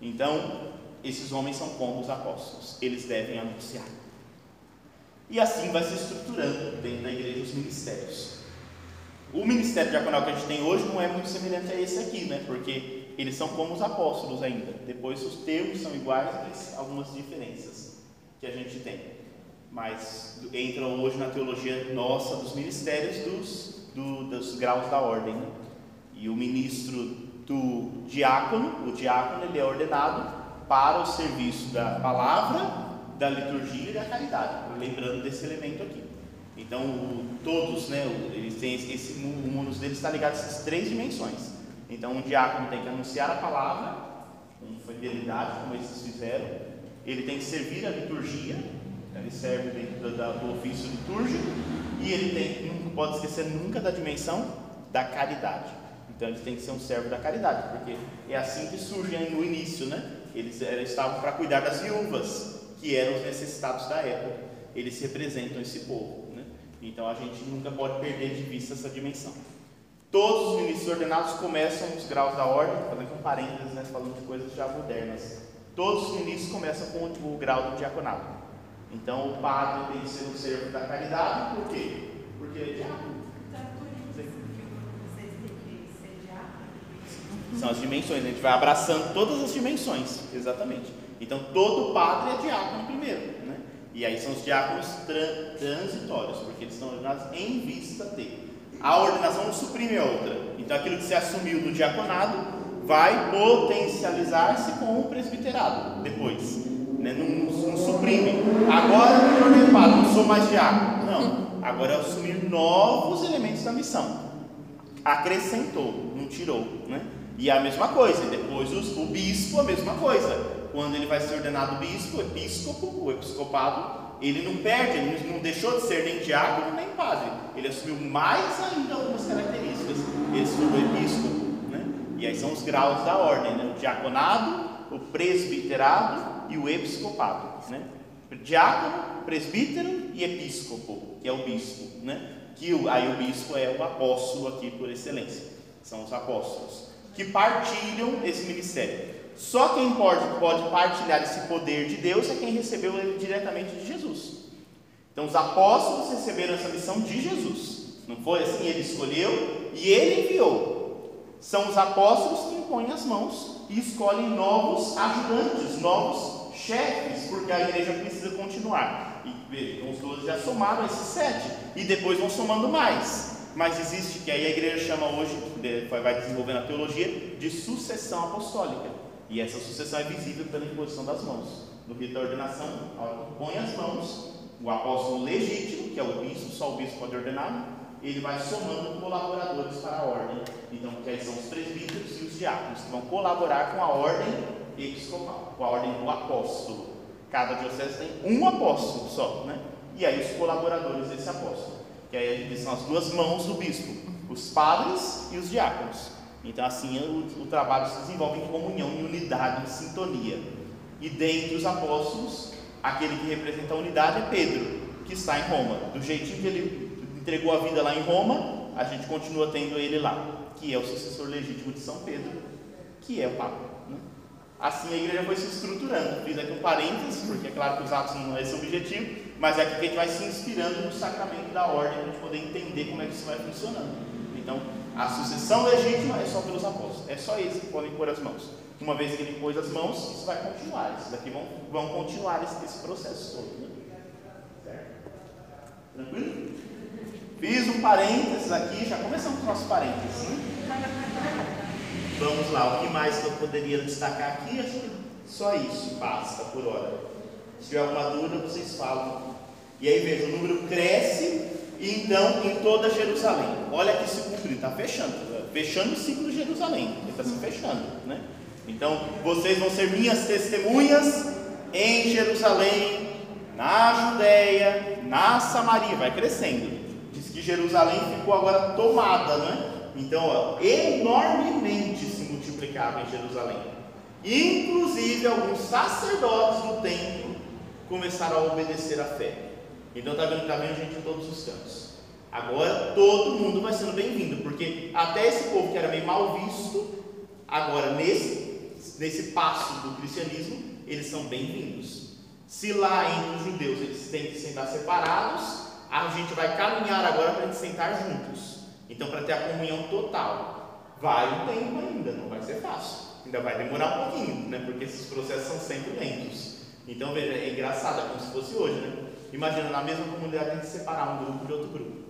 Então, esses homens são como os apóstolos, eles devem anunciar. E assim vai se estruturando dentro da igreja os ministérios. O ministério diaconal que a gente tem hoje não é muito semelhante a esse aqui, né? Porque eles são como os apóstolos ainda. Depois os termos são iguais, mas algumas diferenças que a gente tem. Mas entram hoje na teologia nossa dos ministérios dos, do, dos graus da ordem. Né? E o ministro do diácono, o diácono ele é ordenado para o serviço da palavra, da liturgia e da caridade. Lembrando desse elemento aqui. Então, o, todos, né, eles têm esse, esse, o mundo deles está ligado a essas três dimensões. Então, um diácono tem que anunciar a palavra com fidelidade, como eles fizeram. Ele tem que servir a liturgia, ele serve dentro do, do ofício litúrgico. E ele tem, não pode esquecer nunca da dimensão da caridade. Então, ele tem que ser um servo da caridade, porque é assim que surge no início, né? Eles, estavam para cuidar das viúvas, que eram os necessitados da época. Eles representam esse povo. Né? Então, a gente nunca pode perder de vista essa dimensão. Todos os ministros ordenados começam os graus da ordem, fazendo um parênteses, né, falando de coisas já modernas. Todos os ministros começam com o grau do diaconado. Então o padre tem que ser um servo da caridade, por quê? Porque ele é diácono. São as dimensões, a gente vai abraçando todas as dimensões, exatamente. Então todo padre é diácono primeiro, né? E aí são os diáconos transitórios, porque eles estão ordenados em vista de. A ordenação suprime a outra. Então aquilo que se assumiu no diaconado vai potencializar-se com o presbiterado depois. Né? Não, não, não, suprime. Agora eu tornei padre, não sou mais diácono. Não. Agora é assumir novos elementos da missão. Acrescentou, não tirou. Né? E é a mesma coisa. Depois os, o bispo, a mesma coisa. Quando ele vai ser ordenado bispo, episcopo, o episcopado, ele não perde, ele não deixou de ser nem diácono nem padre. Ele assumiu mais ainda algumas características. Ele se tornou episcopo. Né? E aí são os graus da ordem: né? o diaconado, o presbiterado e o episcopado. Né? Diácono, presbítero e episcopo, que é o bispo. Né? Que aí o bispo é o apóstolo aqui por excelência. São os apóstolos que partilham esse ministério. Só quem pode, pode partilhar esse poder de Deus é quem recebeu ele diretamente de Jesus. Então, os apóstolos receberam essa missão de Jesus. Não foi assim? Ele escolheu e ele enviou. São os apóstolos que impõem as mãos e escolhem novos ajudantes, novos chefes, porque a igreja precisa continuar. E vejam, os doze já somaram esses sete, e depois vão somando mais. Mas existe, que aí a igreja chama hoje, vai desenvolvendo a teologia, de sucessão apostólica. E essa sucessão é visível pela imposição das mãos. No rito da ordenação, põe as mãos, o apóstolo legítimo, que é o bispo, só o bispo pode ordenar, ele vai somando colaboradores para a ordem. Então, que aí são os presbíteros e os diáconos, que vão colaborar com a ordem episcopal, com a ordem do apóstolo. Cada diocese tem um apóstolo só, né? E aí os colaboradores desse apóstolo, que aí são as duas mãos do bispo, os padres e os diáconos. Então, assim, o, o trabalho se desenvolve em comunhão, em unidade, em sintonia. E dentre os apóstolos, aquele que representa a unidade é Pedro, que está em Roma. Do jeitinho que ele entregou a vida lá em Roma, a gente continua tendo ele lá, que é o sucessor legítimo de São Pedro, que é o Papa. Assim a igreja foi se estruturando. Fiz aqui um parênteses, porque é claro que os atos não é esse o objetivo, mas é que a gente vai se inspirando no sacramento da ordem para a gente poder entender como é que isso vai funcionando. Então, a sucessão legítima é só pelos apóstolos. É só eles que podem pôr as mãos. Uma vez que ele pôs as mãos, isso vai continuar. Esses daqui vão, vão continuar esse, esse processo todo. Né? Certo? Tranquilo? Fiz um parênteses aqui, já começamos com o nosso parênteses. Né? Vamos lá, o que mais que eu poderia destacar aqui? Acho que só isso basta por hora. Se tiver alguma dúvida, vocês falam. E aí veja, o número cresce e então em toda Jerusalém. Olha que se cumprir, está fechando, fechando o ciclo de Jerusalém, ele está se fechando, né? Então vocês vão ser minhas testemunhas em Jerusalém, na Judéia, na Samaria, vai crescendo. Diz que Jerusalém ficou agora tomada, né? Então, ó, enormemente se multiplicava em Jerusalém. Inclusive alguns sacerdotes do templo começaram a obedecer à fé. Então está vendo, tá vendo gente em todos os cantos. Agora todo mundo vai sendo bem-vindo, porque até esse povo que era meio mal visto, agora nesse, nesse passo do cristianismo, eles são bem-vindos. Se lá entre os judeus eles têm que sentar separados, a gente vai caminhar agora para a gente sentar juntos. Então, para ter a comunhão total, vai um tempo ainda, não vai ser fácil. Ainda vai demorar um pouquinho, né? Porque esses processos são sempre lentos. Então, veja, é engraçado, é como se fosse hoje, né? Imagina na mesma comunidade a gente separar um grupo de outro grupo.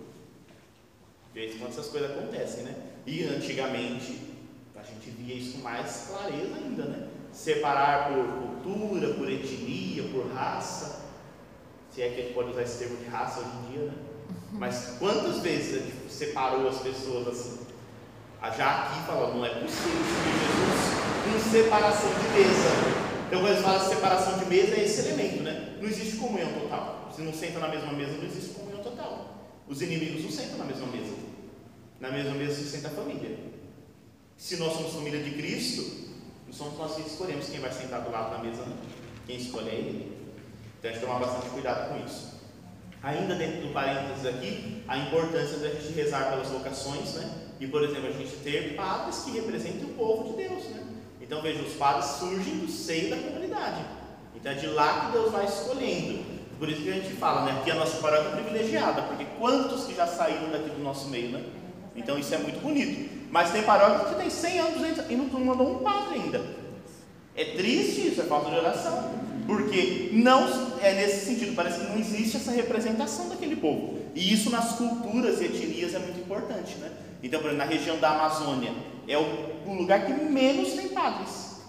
De vez em quando essas coisas acontecem, né? E antigamente a gente via isso com mais clareza ainda, né? Separar por cultura, por etnia, por raça. Se é que a gente pode usar esse termo de raça hoje em dia, né? Mas quantas vezes gente separou as pessoas assim? Já aqui falou, não é possível seguir Jesus com separação de mesa. Então, quando eles falam separação de mesa, é esse elemento, né? Não existe comunhão total. Se não senta na mesma mesa, não existe comunhão total. Os inimigos não sentam na mesma mesa. Na mesma mesa se senta a família. Se nós somos família de Cristo, não somos nós que escolhemos quem vai sentar do lado da mesa, não. Quem escolhe é Ele. Então a gente tomar bastante cuidado com isso. Ainda dentro do parênteses aqui, a importância da gente rezar pelas vocações, né? E, por exemplo, a gente ter padres que representem o povo de Deus, né? Então, veja, os padres surgem do seio da comunidade. Então, é de lá que Deus vai escolhendo. Por isso que a gente fala, né? Aqui a nossa paróquia é privilegiada, porque quantos que já saíram daqui do nosso meio, né? Então, isso é muito bonito. Mas tem paróquias que tem 100 anos e não mandou um padre ainda. É triste isso, é falta de oração. Porque não é nesse sentido, parece que não existe essa representação daquele povo. E isso nas culturas e etnias é muito importante, né? Então, por exemplo, na região da Amazônia, é o, lugar que menos tem padres.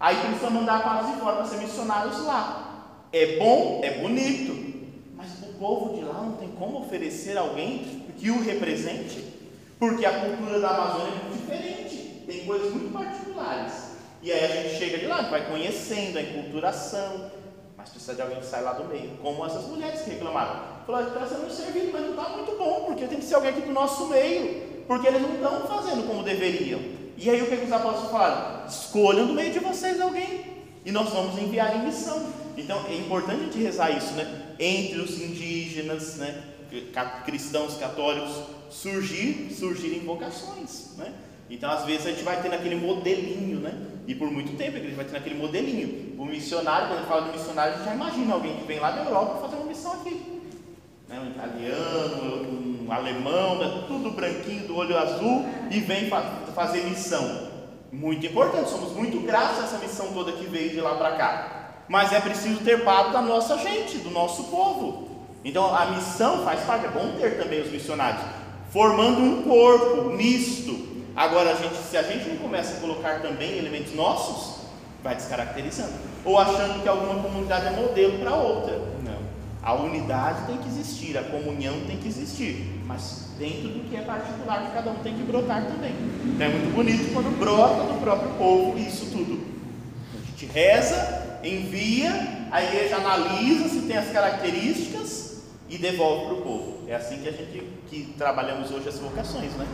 Aí precisa mandar padres fora para ser missionários lá. É bom, é bonito, mas o povo de lá não tem como oferecer alguém que o represente, porque a cultura da Amazônia é muito diferente, tem coisas muito particulares. E aí a gente chega de lá, vai conhecendo a enculturação, mas precisa de alguém que sai lá do meio, como essas mulheres que reclamaram. Falaram, está sendo servido, mas não está muito bom, porque tem que ser alguém aqui do nosso meio, porque eles não estão fazendo como deveriam. E aí o que, os apóstolos falaram? Escolham do meio de vocês alguém, e nós vamos enviar em missão. Então é importante a gente rezar isso, né? Entre os indígenas, né? cristãos católicos, surgir, surgirem vocações, né? Então, às vezes, a gente vai tendo aquele modelinho, né? E por muito tempo a igreja vai tendo aquele modelinho. O missionário, quando fala do missionário, a gente já imagina alguém que vem lá da Europa fazer uma missão aqui. Né? Um italiano, um alemão, né? tudo branquinho, do olho azul, e vem fa fazer missão. Muito importante, somos muito gratos a essa missão toda que veio de lá para cá. Mas é preciso ter parte da nossa gente, do nosso povo. Então a missão faz parte, é bom ter também os missionários, formando um corpo misto, Agora, a gente, se a gente não começa a colocar também elementos nossos, vai descaracterizando. Ou achando que alguma comunidade é modelo para outra. Não. A unidade tem que existir, a comunhão tem que existir. Mas dentro do que é particular, que cada um tem que brotar também. Então é muito bonito quando brota do próprio povo isso tudo. A gente reza, envia, a igreja analisa se tem as características e devolve para o povo. É assim que a gente que trabalhamos hoje as vocações, né?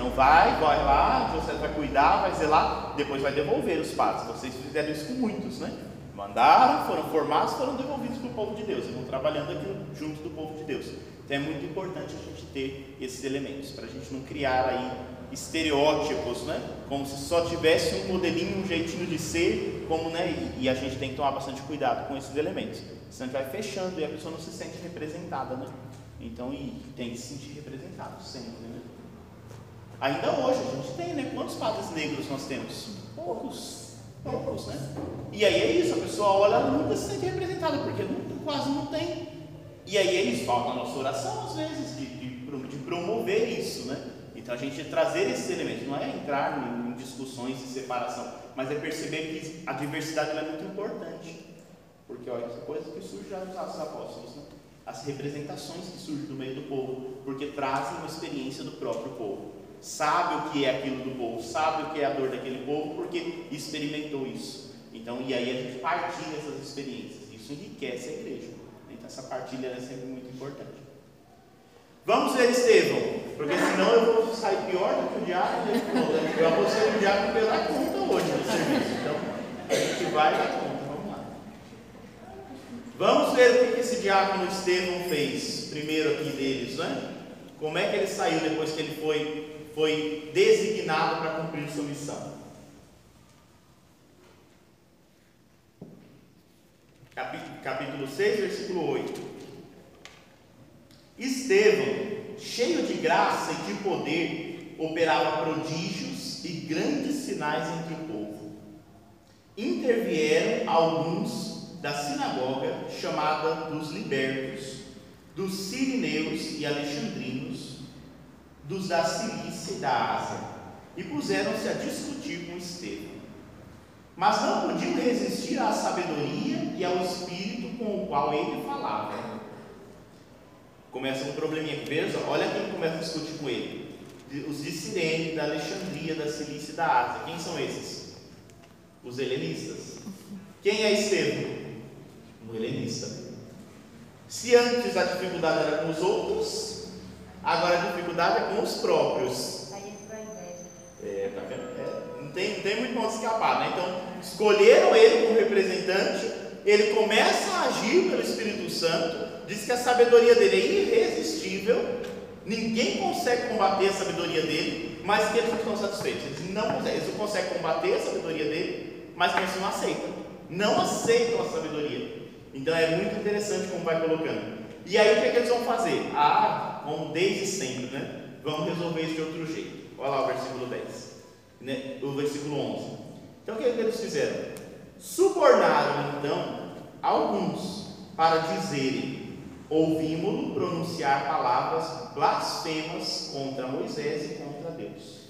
Então vai, vai lá, você vai cuidar, vai zelar, depois vai devolver os padres. Vocês fizeram isso com muitos, né? Mandaram, foram formados, foram devolvidos para o povo de Deus. E vão trabalhando aqui junto do povo de Deus. Então é muito importante a gente ter esses elementos, para a gente não criar aí estereótipos, né? Como se só tivesse um modelinho, um jeitinho de ser, como, né? E, e a gente tem que tomar bastante cuidado com esses elementos. Senão a gente vai fechando e a pessoa não se sente representada, né? Então, e tem que se sentir representado sempre, né? Ainda hoje a gente tem, né? Quantos padres negros nós temos? Poucos. Poucos, né? E aí é isso, a pessoa olha, nunca se sente representada, porque não, quase não tem. E aí é isso, falta a nossa oração às vezes, de, de, de, promover isso, né? Então a gente trazer esses elementos, não é entrar em, em discussões de separação, mas é perceber que a diversidade é muito importante. Porque olha, essa coisa que surge já Atos Apóstolos, né? as representações que surgem do meio do povo, porque trazem uma experiência do próprio povo sabe o que é aquilo do povo, sabe o que é a dor daquele povo, porque experimentou isso. Então, e aí a gente partilha essas experiências, isso enriquece a igreja. Então, essa partilha é sempre muito importante. Vamos ver Estevão, porque senão eu vou sair pior do que o diabo. Eu vou ser o diabo pela conta hoje no serviço. Então, a gente vai dar conta, vamos lá. Vamos ver o que esse diácono Estevão fez, primeiro aqui deles, né? Como é que ele saiu depois que ele foi, foi designado para cumprir sua missão? Capítulo 6, versículo 8. Estevão, cheio de graça e de poder, operava prodígios e grandes sinais entre o povo. Intervieram alguns da sinagoga chamada dos libertos, dos sirineus e alexandrinos, dos da Cilícia e da Ásia, e puseram-se a discutir com Estevão. Mas não podiam resistir à sabedoria e ao espírito com o qual ele falava Começa um probleminha aqui. Veja, olha quem começa a discutir com ele. Os de Sirene, da Alexandria, da Cilícia e da Ásia. Quem são esses? Os helenistas. Quem é Estevão? Um helenista. Se antes a dificuldade era com os outros, agora a dificuldade é com os próprios. Aí entra inveja. É, tá vendo? É, não, tem, não tem muito onde escapar, né? Então, escolheram ele como representante, ele começa a agir pelo Espírito Santo, diz que a sabedoria dele é irresistível, ninguém consegue combater a sabedoria dele, mas que eles não estão satisfeitos. Eles não conseguem, eles não conseguem combater a sabedoria dele, mas eles não aceitam. Não aceitam a sabedoria. Então é muito interessante como vai colocando. E aí o que, é que eles vão fazer? Ah, como desde sempre, né? Vamos resolver isso de outro jeito. Olha lá o versículo 10, né? o versículo 11. Então o que, é que eles fizeram? Subornaram então alguns para dizerem ouvimos-lo pronunciar palavras blasfemas contra Moisés e contra Deus.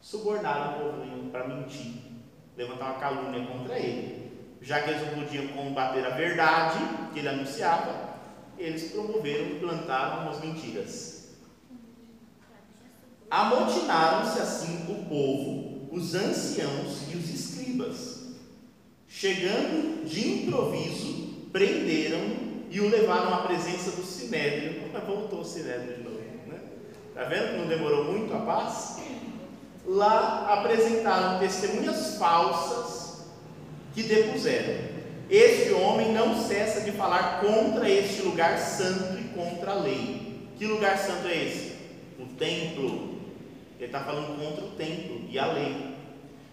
Subornaram o povo para mentir, levantar uma calúnia contra ele. Já que eles não podiam combater a verdade que ele anunciava, eles promoveram e plantaram umas mentiras. Amotinaram-se assim o povo, os anciãos e os escribas. Chegando de improviso, prenderam e o levaram à presença do Sinédrio. Voltou o Sinédrio de novo. Né? Está vendo que não demorou muito a paz? Lá apresentaram testemunhas falsas que depuseram. Este homem não cessa de falar contra este lugar santo e contra a lei. Que lugar santo é esse? O templo. Ele está falando contra o templo e a lei.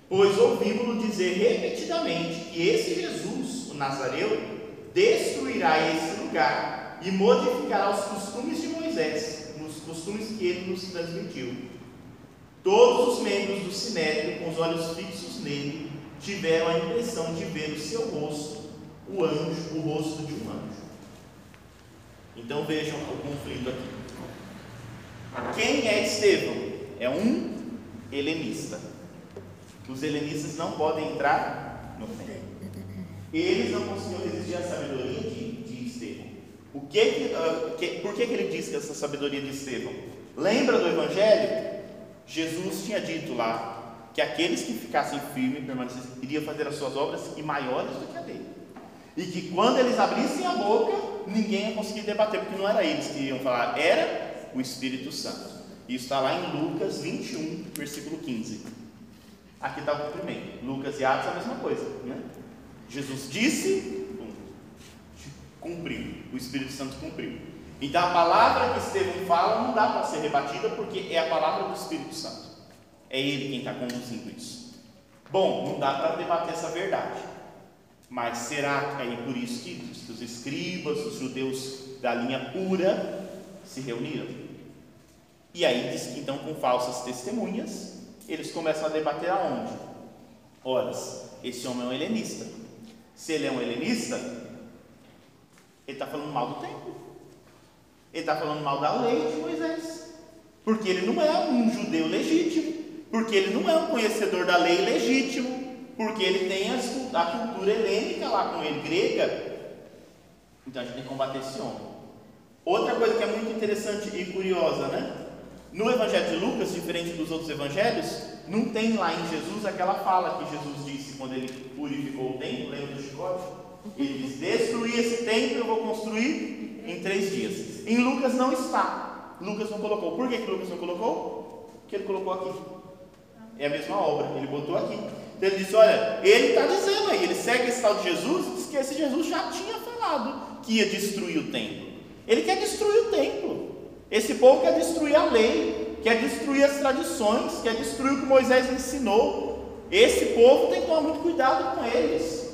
Pois ouvimos-lo dizer repetidamente que esse Jesus, o Nazareu, destruirá esse lugar e modificará os costumes de Moisés, os costumes que ele nos transmitiu. Todos os membros do sinédrio, com os olhos fixos nele, tiveram a impressão de ver o seu rosto, o anjo, o rosto de um anjo. Então vejam o conflito aqui. Quem é Estevão? É um helenista. Os helenistas não podem entrar no templo. Eles não conseguiam resistir à sabedoria de, de Estevão. O que, uh, que, por que, que ele disse que essa sabedoria de Estevão? Lembra do Evangelho? Jesus tinha dito lá que aqueles que ficassem firmes, permanecessem, iriam fazer as suas obras e maiores do que a dele. E que quando eles abrissem a boca, ninguém ia conseguir debater, porque não era eles que iam falar, era o Espírito Santo. Isso está lá em Lucas 21, versículo 15. Aqui está o cumprimento. Lucas e Atos é a mesma coisa, né? Jesus disse, cumpriu. O Espírito Santo cumpriu. Então a palavra que Estevão fala não dá para ser rebatida porque é a palavra do Espírito Santo. É ele quem está conduzindo isso. Bom, não dá para debater essa verdade. Mas será que é por isso que os escribas, os judeus da linha pura, se reuniram? E aí diz que então com falsas testemunhas, eles começam a debater aonde? Ora, esse homem é um helenista. Se ele é um helenista, ele está falando mal do templo. Ele está falando mal da lei de Moisés. Porque ele não é um judeu legítimo. Porque ele não é um conhecedor da lei legítimo. Porque ele tem a, cultura helênica lá com ele, grega. Então a gente tem que combater esse homem. Outra coisa que é muito interessante e curiosa, né? No Evangelho de Lucas, diferente dos outros evangelhos, não tem lá em Jesus aquela fala que Jesus disse quando ele purificou o templo, lembra do chicote? Ele diz: Destruir esse templo eu vou construir em três dias. Em Lucas não está. Lucas não colocou. Por que, que Lucas não colocou? Porque ele colocou aqui. É a mesma obra, ele botou aqui. Então ele disse: Olha, ele está dizendo aí, ele segue esse tal de Jesus, diz que esse Jesus já tinha falado que ia destruir o templo. Ele quer destruir o templo. Esse povo quer destruir a lei, quer destruir as tradições, quer destruir o que Moisés ensinou. Esse povo tem que tomar muito cuidado com eles.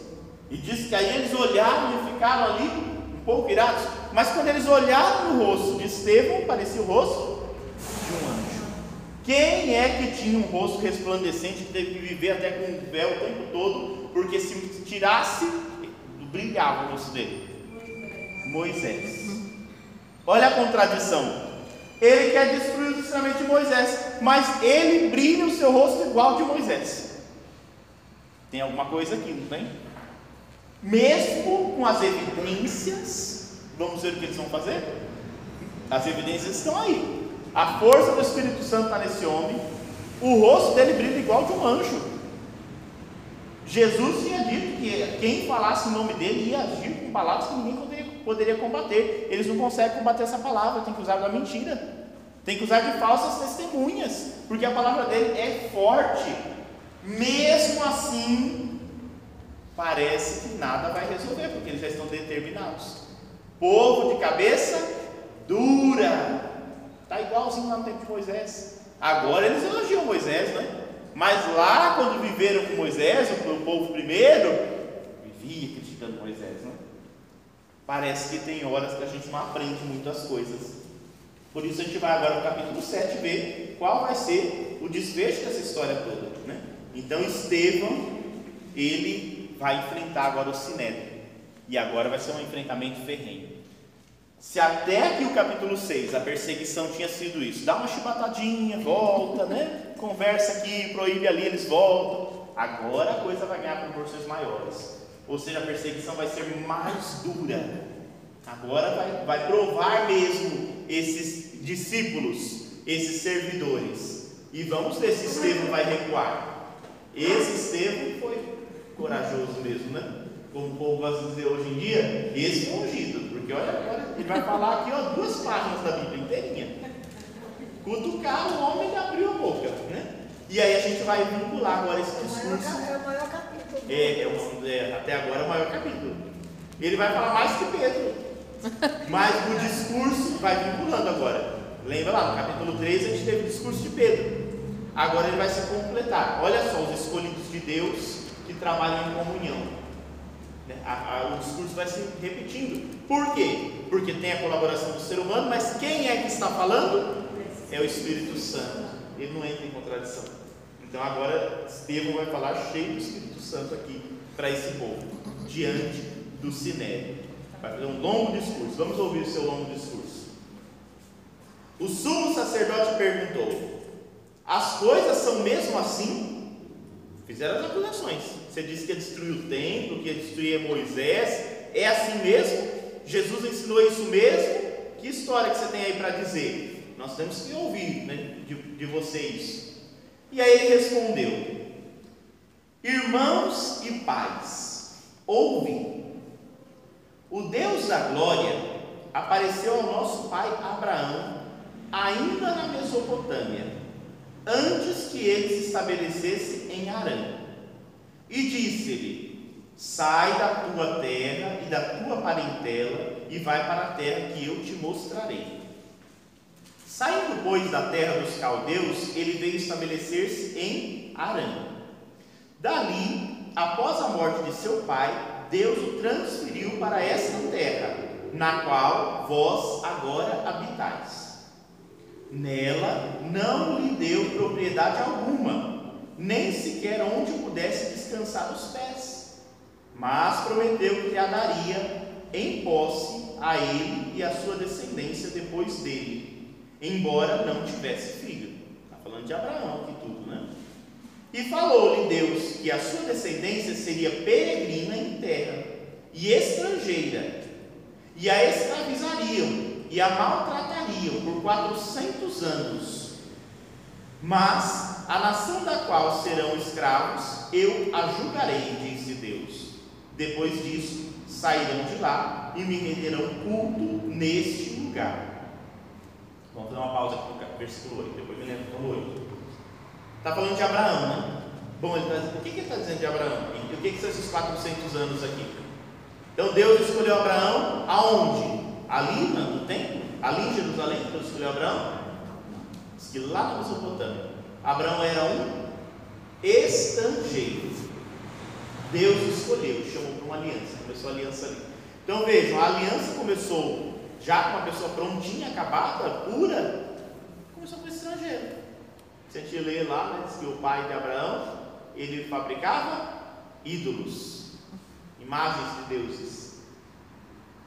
E diz que aí eles olharam e ficaram ali um pouco irados. Mas quando eles olharam no rosto de Estevão, parecia o rosto. Quem é que tinha um rosto resplandecente que teve que viver até com um véu o tempo todo? Porque se tirasse, brilhava o rosto dele. Moisés. Olha a contradição. Ele quer destruir o ensinamento de Moisés, mas ele brilha o seu rosto igual de Moisés. Tem alguma coisa aqui, não tem? Mesmo com as evidências, vamos ver o que eles vão fazer? As evidências estão aí. A força do Espírito Santo está nesse homem. O rosto dele brilha igual de um anjo. Jesus tinha dito que quem falasse o nome dele ia agir com palavras que ninguém poderia, poderia combater. Eles não conseguem combater essa palavra, tem que usar da mentira. Tem que usar de falsas testemunhas, porque a palavra dele é forte. Mesmo assim, parece que nada vai resolver, porque eles já estão determinados. Povo de cabeça dura. Está igualzinho lá no tempo de Moisés. Agora eles elogiam Moisés, né? Mas lá, quando viveram com Moisés, o povo primeiro, vivia criticando Moisés, né? Parece que tem horas que a gente não aprende muitas coisas. Por isso a gente vai agora no capítulo 7 ver qual vai ser o desfecho dessa história toda. Né? Então Estevão, ele vai enfrentar agora o Sinédrio. E agora vai ser um enfrentamento ferrenho. Se até aqui o capítulo 6 a perseguição tinha sido isso, dá uma chibatadinha, volta, né? Conversa aqui, proíbe ali, eles voltam. Agora a coisa vai ganhar proporções maiores. Ou seja, a perseguição vai ser mais dura. Agora vai, vai provar mesmo esses discípulos, esses servidores. E vamos ver se Estevão vai recuar. Esse Estevão foi corajoso mesmo, né? Como o povo gosta de dizer hoje em dia, esse foi ungido. Porque olha, olha, ele vai falar aqui ó, duas páginas da Bíblia inteirinha. Cutucar o homem e abriu a boca. Né? E aí a gente vai vincular agora esse discurso. É o maior capítulo. É, é, é, até agora é o maior capítulo. Ele vai falar mais que Pedro. Mas o discurso vai vinculando agora. Lembra lá, no capítulo 3 a gente teve o discurso de Pedro. Agora ele vai se completar. Olha só os escolhidos de Deus que trabalham em comunhão. Né? A, a, o discurso vai se repetindo. Por quê? Porque tem a colaboração do ser humano, mas quem é que está falando? É o Espírito Santo. Ele não entra em contradição. Então agora Estevão vai falar cheio do Espírito Santo aqui para esse povo, diante do Sinédrio. Vai fazer um longo discurso. Vamos ouvir o seu longo discurso. O sumo sacerdote perguntou: As coisas são mesmo assim? Fizeram as acusações. Você disse que ia destruir o templo, que ia destruir Moisés. É assim mesmo? Jesus ensinou isso mesmo? Que história que você tem aí para dizer? Nós temos que ouvir né, de, de vocês. E aí ele respondeu: Irmãos e pais, ouve. O Deus da glória apareceu ao nosso pai Abraão, ainda na Mesopotâmia, antes que ele se estabelecesse em Arã. E disse-lhe: Sai da tua terra e da tua parentela e vai para a terra que eu te mostrarei. Saindo, pois, da terra dos caldeus, ele veio estabelecer-se em Arã. Dali, após a morte de seu pai, Deus o transferiu para esta terra, na qual vós agora habitais. Nela não lhe deu propriedade alguma, nem sequer onde pudesse descansar os pés, mas prometeu que a daria em posse a ele e a sua descendência depois dele, embora não tivesse filho. Está falando de Abraão aqui tudo, né? E falou-lhe Deus que a sua descendência seria peregrina em terra e estrangeira, e a escravizariam e a maltratariam por quatrocentos anos. Mas a nação da qual serão escravos, eu a julgarei, disse Deus. Depois disso, sairão de lá e me renderão culto neste lugar. Vamos fazer uma pausa aqui no versículo 8, depois me lembro do 8. Está falando de Abraão, né? Bom, ele tá, o que, que ele está dizendo de Abraão? O que, que são esses 400 anos aqui? Então Deus escolheu Abraão aonde? Ali, no templo? Ali em Jerusalém, Deus escolheu Abraão? Diz que lá na Mesopotâmia, Abraão era um estrangeiro. Deus escolheu, chamou para uma aliança, começou a aliança ali. Então vejam, a aliança começou já com uma pessoa prontinha, acabada, pura, começou com estrangeiro. Se a gente lê lá, né, diz que o pai de Abraão, ele fabricava ídolos, imagens de deuses.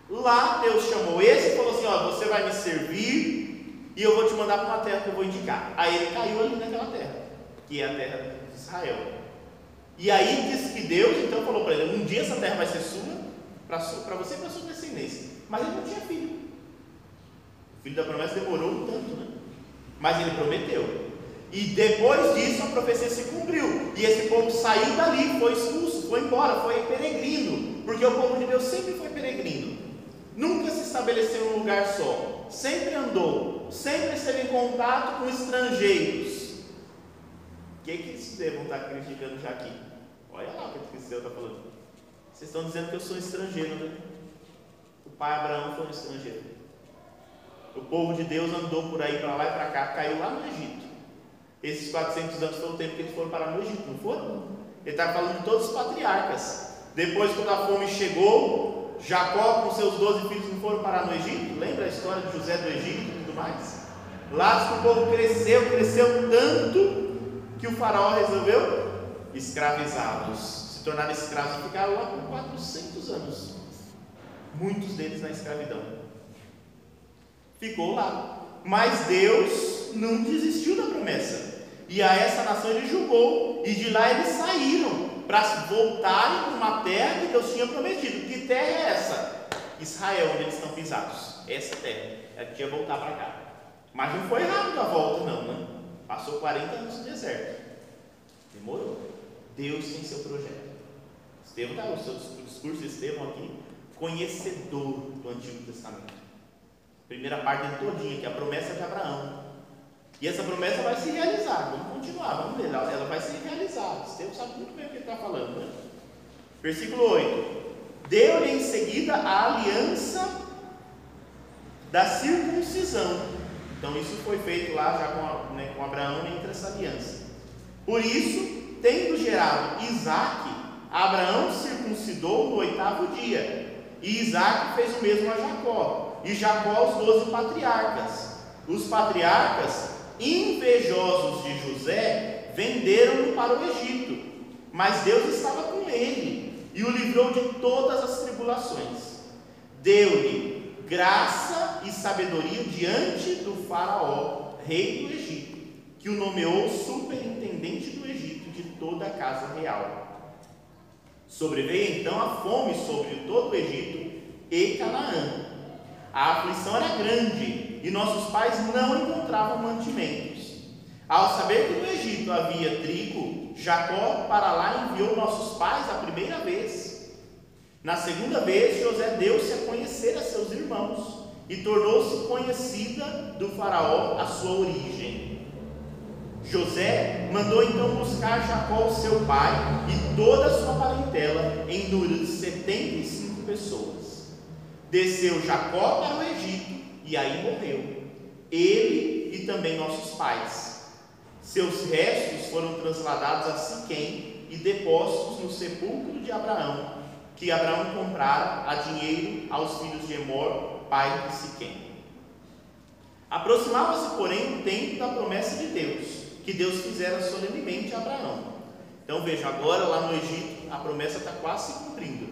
Lá Deus chamou esse e falou assim: ó, você vai me servir e eu vou te mandar para uma terra que eu vou indicar. Aí ele caiu ali naquela terra, que é a terra de Israel. E aí diz que Deus então falou para ele: um dia essa terra vai ser sua, para você e para sua descendência. Mas ele não tinha filho. O filho da promessa demorou um tanto, né? Mas ele prometeu. E depois disso a profecia se cumpriu. E esse povo saiu dali, foi expulso, foi embora, foi peregrino. Porque o povo de Deus sempre foi peregrino. Nunca se estabeleceu em um lugar só. Sempre andou, sempre esteve em contato com estrangeiros. O que, que eles devem estar criticando já aqui? Olha lá o que o cristão está falando. Vocês estão dizendo que eu sou estrangeiro, né? O pai Abraão foi um estrangeiro. O povo de Deus andou por aí, para lá e para cá, caiu lá no Egito. Esses 400 anos foi o tempo que eles foram parar no Egito, não foram? Ele está falando de todos os patriarcas. Depois, quando a fome chegou, Jacó com seus 12 filhos não foram parar no Egito? Lembra a história de José do Egito e tudo mais? Lá o povo cresceu, cresceu tanto que o faraó resolveu escravizá-los, se tornar escravos ficaram lá por 400 anos. Muitos deles na escravidão. Ficou lá. Mas Deus não desistiu da promessa. E a essa nação ele julgou. E de lá eles saíram para voltarem para uma terra que Deus tinha prometido. Que terra é essa? Israel, onde eles estão pisados. Essa terra. Ela tinha voltar para cá. Mas não foi rápido a volta, não, né? Passou 40 anos no deserto. Demorou. Deus tem seu projeto. Estevão está, o seu discurso de Estevão aqui, conhecedor do Antigo Testamento. Primeira parte todinha, que é a promessa de Abraão. E essa promessa vai se realizar. Vamos continuar, vamos ver. Ela vai ser realizada. Deus sabe muito bem o que ele está falando. Né? Versículo 8. Deu-lhe em seguida a aliança da circuncisão. Então isso foi feito lá já com, né, com Abraão entre essa aliança. Por isso, tendo gerado Isaac, Abraão circuncidou no oitavo dia. E Isaac fez o mesmo a Jacó. E Jacó os doze patriarcas. Os patriarcas, invejosos de José, venderam-no para o Egito. Mas Deus estava com ele e o livrou de todas as tribulações. Deu-lhe graça e sabedoria diante do Faraó, rei do Egito, que o nomeou superintendente do Egito de toda a casa real. Sobreveio então a fome sobre todo o Egito e Canaã. A aflição era grande e nossos pais não encontravam mantimentos. Ao saber que no Egito havia trigo, Jacó para lá enviou nossos pais a primeira vez. Na segunda vez, José deu-se a conhecer a seus irmãos e tornou-se conhecida do Faraó a sua origem. José mandou então buscar Jacó, seu pai, e toda a sua parentela, em de 75 pessoas. Desceu Jacó para o Egito e aí morreu, ele e também nossos pais. Seus restos foram transladados a Siquém e depostos no sepulcro de Abraão, que Abraão comprara a dinheiro aos filhos de Emor, pai de Siquém. Aproximava-se, porém, o tempo da promessa de Deus que Deus fizera solenemente a Abraão. Então veja, agora lá no Egito a promessa está quase se cumprindo.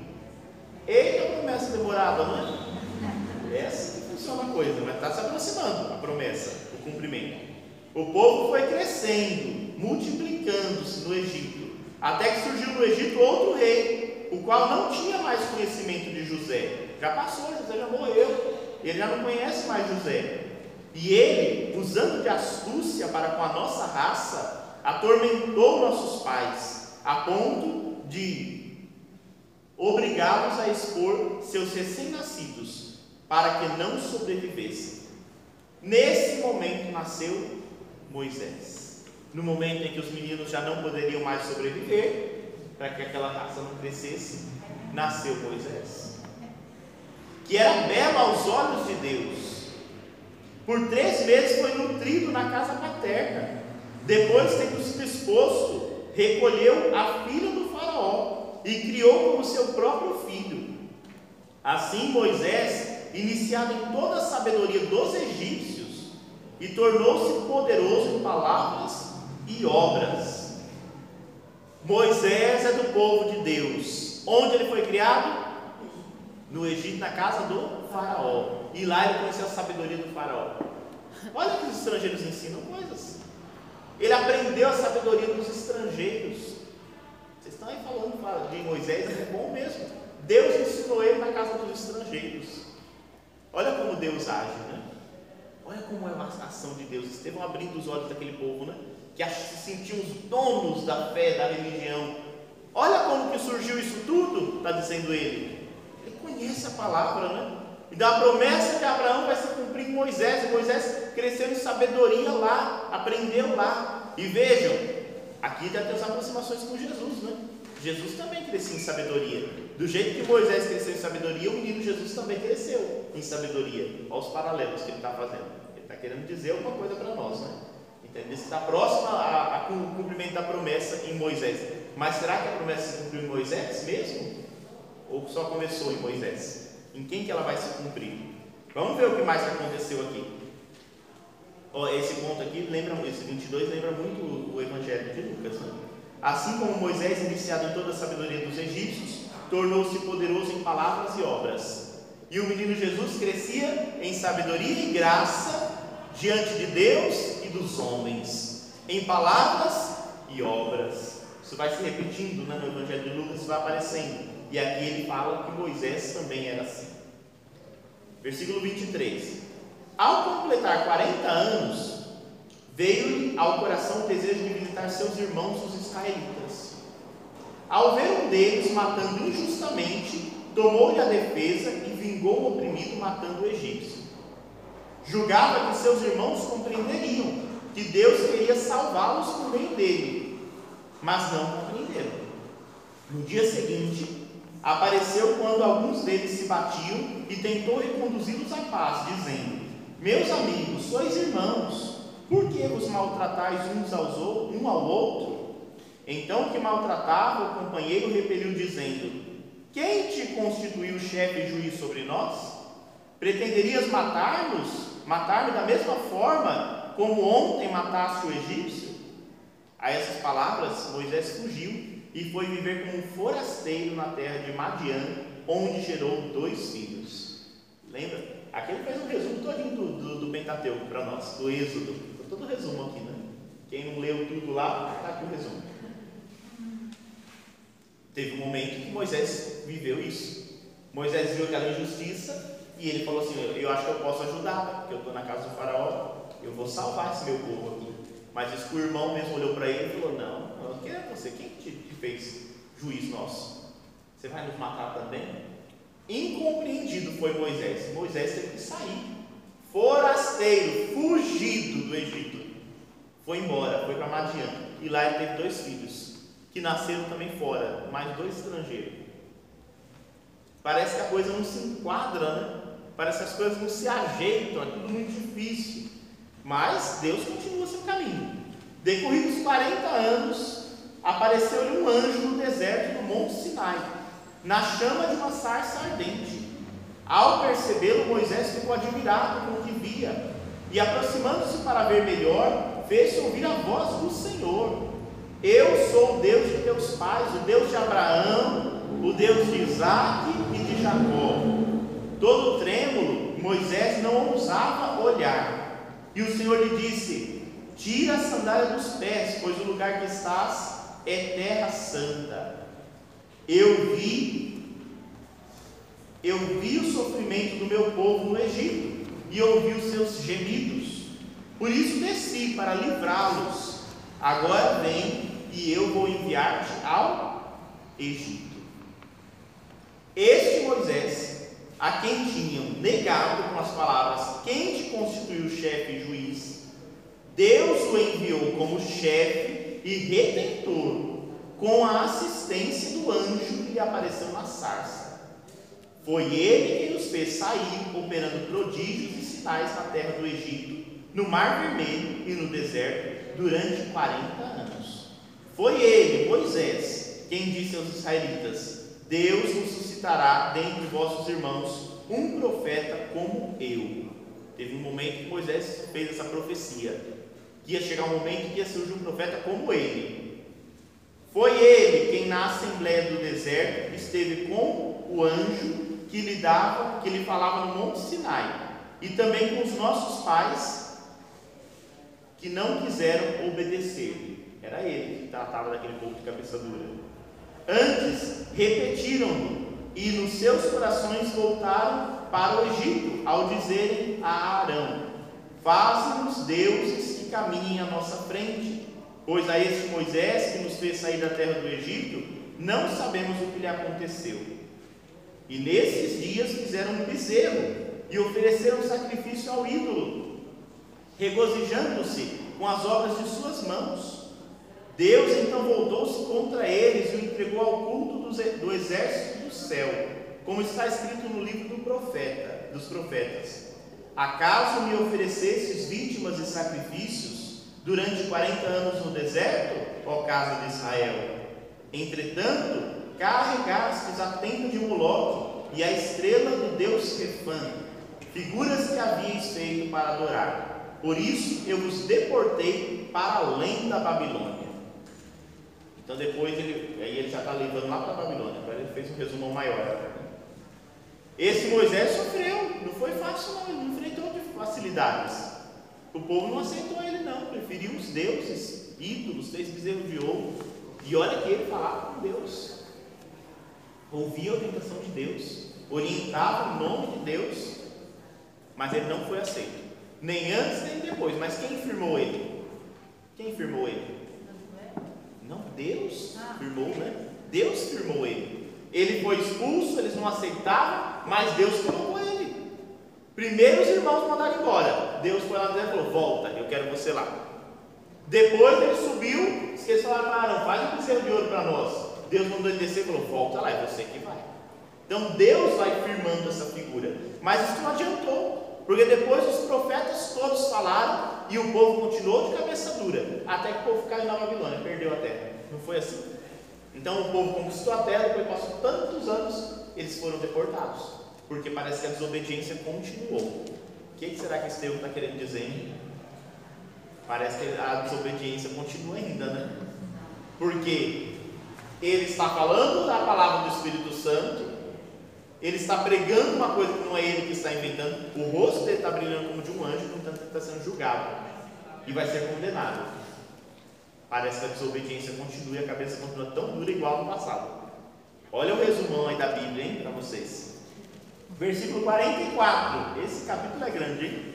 Eita promessa demorada, não é? Essa que funciona a coisa, mas está se aproximando a promessa, o cumprimento. O povo foi crescendo, multiplicando-se no Egito, até que surgiu no Egito outro rei, o qual não tinha mais conhecimento de José. Já passou, José já morreu, ele já não conhece mais José. E ele, usando de astúcia para com a nossa raça, atormentou nossos pais, a ponto de obrigá-los a expor seus recém-nascidos, para que não sobrevivessem. Nesse momento nasceu Moisés. No momento em que os meninos já não poderiam mais sobreviver, para que aquela raça não crescesse, nasceu Moisés. Que era belo aos olhos de Deus Por três meses foi nutrido na casa paterna. Depois, tendo sido exposto, recolheu a filha do Faraó e criou como seu próprio filho. Assim, Moisés, iniciado em toda a sabedoria dos egípcios, e tornou-se poderoso em palavras e obras. Moisés é do povo de Deus. Onde ele foi criado? No Egito, na casa do Faraó. E lá ele conheceu a sabedoria do Faraó. Olha que os estrangeiros ensinam coisas. Ele aprendeu a sabedoria dos estrangeiros. Vocês estão aí falando de Moisés, é bom mesmo. Deus ensinou ele na casa dos estrangeiros. Olha como Deus age, né? Olha como é uma ação de Deus. Estevão abrindo os olhos daquele povo, né? Que se sentiam os donos da fé, da religião. Olha como que surgiu isso tudo, está dizendo ele. Ele conhece a palavra, né? Então a promessa de Abraão vai se cumprir em Moisés. E Moisés cresceu em sabedoria lá, aprendeu lá. E vejam, aqui já tem as aproximações com Jesus, né? Jesus também cresceu em sabedoria. Do jeito que Moisés cresceu em sabedoria, o menino Jesus também cresceu em sabedoria. Olha os paralelos que ele está fazendo. Está querendo dizer alguma coisa para nós, né? Entende? Está próximo ao cumprimento da promessa em Moisés. Mas será que a promessa se cumpriu em Moisés mesmo? Ou só começou em Moisés? Em quem que ela vai se cumprir? Vamos ver o que mais aconteceu aqui. Esse ponto aqui lembra, esse 22 lembra muito o Evangelho de Lucas. Né? Assim como Moisés, iniciado em toda a sabedoria dos egípcios, tornou-se poderoso em palavras e obras. E o menino Jesus crescia em sabedoria e graça diante de Deus e dos homens, em palavras e obras. Isso vai se repetindo né, no Evangelho de Lucas, vai aparecendo. E aqui ele fala que Moisés também era assim. Versículo 23. Ao completar 40 anos, veio-lhe ao coração o desejo de visitar seus irmãos, os israelitas. Ao ver um deles matando injustamente, tomou-lhe a defesa e vingou o oprimido, matando o egípcio. Julgava que seus irmãos compreenderiam que Deus queria salvá-los por meio dele, mas não compreenderam. No dia seguinte, apareceu quando alguns deles se batiam e tentou reconduzi-los à paz, dizendo: Meus amigos, sois irmãos, por que vos maltratais uns aos, um ao outro? Então que maltratava, o companheiro repeliu, dizendo: Quem te constituiu chefe e juiz sobre nós? Pretenderias matar-nos, matar-me da mesma forma como ontem mataste o egípcio? A essas palavras, Moisés fugiu e foi viver como um forasteiro na terra de Madian, onde gerou dois filhos. Lembra? Aqui ele fez um resumo todinho do, do, do Pentateuco para nós, do Êxodo. Todo o resumo aqui, né? Quem não leu tudo lá, está aqui o resumo. Teve um momento que Moisés viveu isso. Moisés viu aquela injustiça e ele falou assim: Eu acho que eu posso ajudar, porque eu estou na casa do Faraó, eu vou salvar esse meu povo aqui. Mas disse que o irmão mesmo olhou para ele e falou: Não, não, quem é você? Quem te fez juiz nosso. Você vai nos matar também? Incompreendido foi Moisés. Moisés teve que sair, forasteiro, fugido do Egito. Foi embora, foi para Madian. E lá ele teve dois filhos, que nasceram também fora, mais dois estrangeiros. Parece que a coisa não se enquadra, né? Parece que as coisas não se ajeitam, é tudo muito difícil. Mas Deus continua seu caminho. Decorridos 40 anos, apareceu-lhe um anjo no deserto do Monte Sinai, na chama de uma sarça ardente. Ao percebê-lo, Moisés ficou admirado com o que via, e aproximando-se para ver melhor, fez-se ouvir a voz do Senhor. Eu sou o Deus de teus pais, o Deus de Abraão, o Deus de Isaac e de Jacó. Todo trêmulo, Moisés não ousava olhar. E o Senhor lhe disse: Tira a sandália dos pés, pois o lugar que estás é terra santa. Eu vi, eu vi o sofrimento do meu povo no Egito e ouvi os seus gemidos. Por isso desci para livrá-los. Agora vem e eu vou enviar-te ao Egito. Este Moisés, a quem tinham negado com as palavras: Quem te constituiu chefe e juiz? Deus o enviou como chefe e redentor, com a assistência do anjo que lhe apareceu na sarça. Foi ele quem os fez sair, operando prodígios e sinais na terra do Egito, no Mar Vermelho e no deserto, durante 40 anos. Foi ele, Moisés, quem disse aos israelitas: Deus nos suscitará dentre vossos irmãos um profeta como eu. Teve um momento que Moisés fez essa profecia, que ia chegar um momento que ia surgir um profeta como ele. Foi ele quem na assembleia do deserto esteve com o anjo que lhe dava, que lhe falava no Monte Sinai, e também com os nossos pais que não quiseram obedecer. Era ele que tratava daquele povo de cabeça dura. Antes repetiram e nos seus corações voltaram para o Egito, ao dizerem a Arão: Faze-nos deuses que caminhem à nossa frente, pois a este Moisés que nos fez sair da terra do Egito, não sabemos o que lhe aconteceu. E nesses dias fizeram um bezerro e ofereceram sacrifício ao ídolo, regozijando-se com as obras de suas mãos. Deus então voltou-se contra eles e o entregou ao culto do exército do céu, como está escrito no livro do profeta, dos profetas. Acaso me oferecesses vítimas e sacrifícios durante quarenta anos no deserto, ó casa de Israel? Entretanto, carregastes a tenda de Moloque e a estrela do Deus Refã, figuras que havíeis feito para adorar. Por isso eu vos deportei para além da Babilônia. Então depois ele, aí ele já está levando lá para a Babilônia, agora ele fez um resumão maior. Esse Moisés sofreu, não foi fácil não, ele enfrentou de facilidades. O povo não aceitou ele não, preferiu os deuses, ídolos, fez bezerro de ouro. E olha que ele falava com Deus ouvia a orientação de Deus, orientava o nome de Deus, mas ele não foi aceito. Nem antes nem depois. Mas quem firmou ele? Quem firmou ele? Não, Deus firmou, né? Deus firmou ele. Ele foi expulso, eles não aceitavam, mas Deus colocou ele. Primeiro os irmãos mandaram embora. Deus foi lá e falou: Volta, eu quero você lá. Depois ele subiu, esqueceu lá para Arão, faz um bezerro de ouro para nós. Deus mandou ele descer e falou: Volta lá, é você que vai. Então Deus vai firmando essa figura. Mas isso não adiantou, porque depois os profetas todos falaram e o povo continuou de cabeça dura, até que o povo caiu na Babilônia, perdeu a terra. Não foi assim? Então o povo conquistou a terra, depois passou tantos anos, eles foram deportados, porque parece que a desobediência continuou. O que será que Estevão está querendo dizer? Parece que a desobediência continua ainda, né? Porque ele está falando da palavra do Espírito Santo, ele está pregando uma coisa que não é ele que está inventando, o rosto dele está brilhando como de um anjo, ele está sendo julgado e vai ser condenado. Parece que a desobediência continua e a cabeça continua tão dura igual no passado. Olha o resumão aí da Bíblia, hein, para vocês. Versículo 44. Esse capítulo é grande, hein?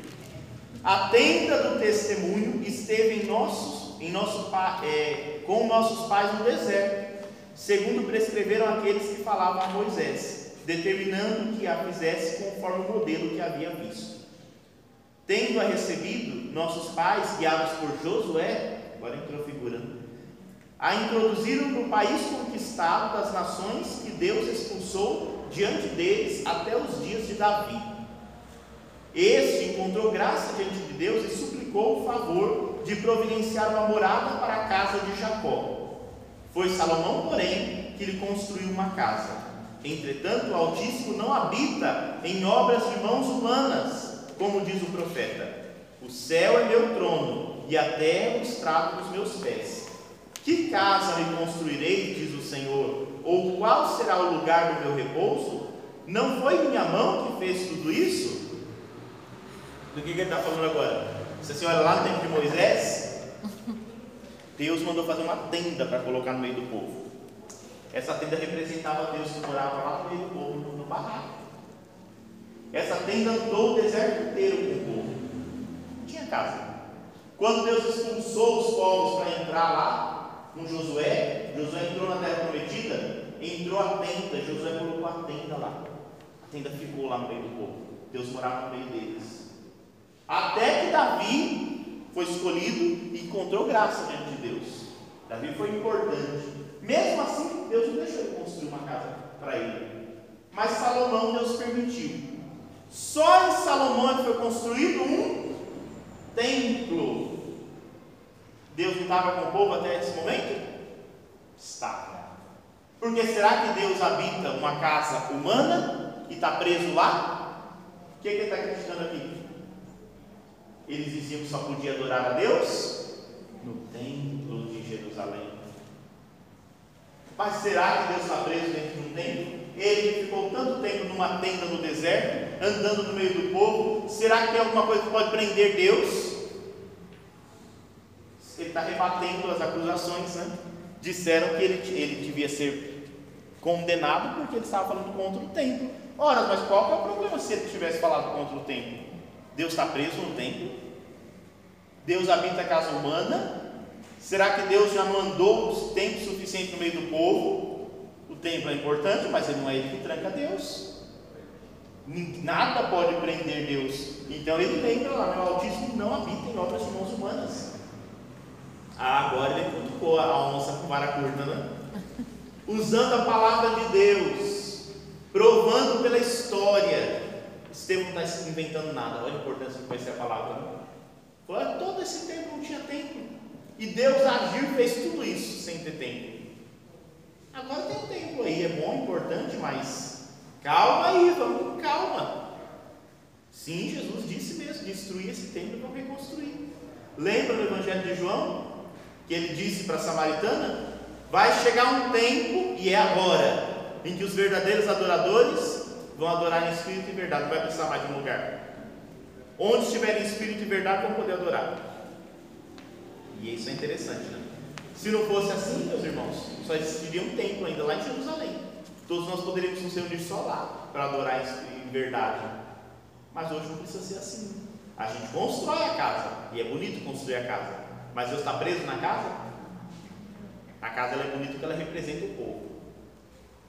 A tenda do testemunho esteve em nossos, em nosso, é, com nossos pais no deserto segundo prescreveram aqueles que falavam a Moisés, determinando que a fizesse conforme o modelo que havia visto. Tendo-a recebido, nossos pais, guiados por Josué, agora entrou figurando, a introduziram no país conquistado das nações que Deus expulsou diante deles até os dias de Davi. Este encontrou graça diante de Deus e suplicou o favor de providenciar uma morada para a casa de Jacó foi Salomão, porém, que lhe construiu uma casa. Entretanto, o Altíssimo não habita em obras de mãos humanas, como diz o profeta. O céu é meu trono e a terra o estrado dos meus pés. Que casa lhe construirei, diz o Senhor, ou qual será o lugar do meu repouso? Não foi minha mão que fez tudo isso? Do que, que ele está falando agora? Se você olha lá no tempo de Moisés, Deus mandou fazer uma tenda para colocar no meio do povo. Essa tenda representava Deus que morava lá no meio do povo, no barraco. Essa tenda andou o deserto inteiro com o povo. Não tinha casa. Quando Deus expulsou os povos para entrar lá, com Josué, Josué entrou na terra prometida, entrou a tenda, Josué colocou a tenda lá. A tenda ficou lá no meio do povo. Deus morava no meio deles. Até que Davi foi escolhido e encontrou graça diante de Deus. Davi foi importante. Mesmo assim, Deus não deixou ele construir uma casa para ele. Mas Salomão Deus permitiu. Só em Salomão foi construído um templo. Deus não estava com o povo até esse momento? Estava. Porque será que Deus habita uma casa humana e está preso lá? O que, é que ele está criticando aqui? Eles diziam que só podia adorar a Deus no templo de Jerusalém. Mas será que Deus está preso dentro de um templo? Ele ficou tanto tempo numa tenda no deserto, andando no meio do povo. Será que tem alguma coisa que pode prender Deus? Ele está rebatendo as acusações, né? Disseram que ele, ele devia ser condenado porque ele estava falando contra o templo. Ora, mas qual é o problema se ele tivesse falado contra o templo? Deus está preso no templo? Deus habita a casa humana? Será que Deus já não andou tempo suficiente no meio do povo? O templo é importante, mas ele não é ele que tranca Deus. Nada pode prender Deus. Então ele lembra lá, meu Altíssimo não habita em obras de mãos humanas. Ah, agora ele cutucou a onça com vara curta, né? Usando a palavra de Deus, provando pela história. Estevão não está inventando nada, olha a importância de conhecer a palavra. Né? Foi, todo esse tempo não tinha tempo. E Deus agiu e fez tudo isso sem ter tempo. Agora tem tempo aí, é bom, importante, mas calma aí, vamos com calma. Sim, Jesus disse mesmo: destruir esse templo e vamos reconstruir. Lembra do Evangelho de João? Que ele disse para a samaritana: Vai chegar um tempo, e é agora, em que os verdadeiros adoradores vão adorar em espírito e verdade, não vai precisar mais de um lugar. Onde estiver em espírito e verdade, vão poder adorar. E isso é interessante, né? Se não fosse assim, meus irmãos, só existiria um templo ainda lá em Jerusalém. Todos nós poderíamos nos reunir só lá para adorar em verdade. Mas hoje não precisa ser assim. A gente constrói a casa, e é bonito construir a casa. Mas Deus está preso na casa? A casa é bonita porque ela representa o povo.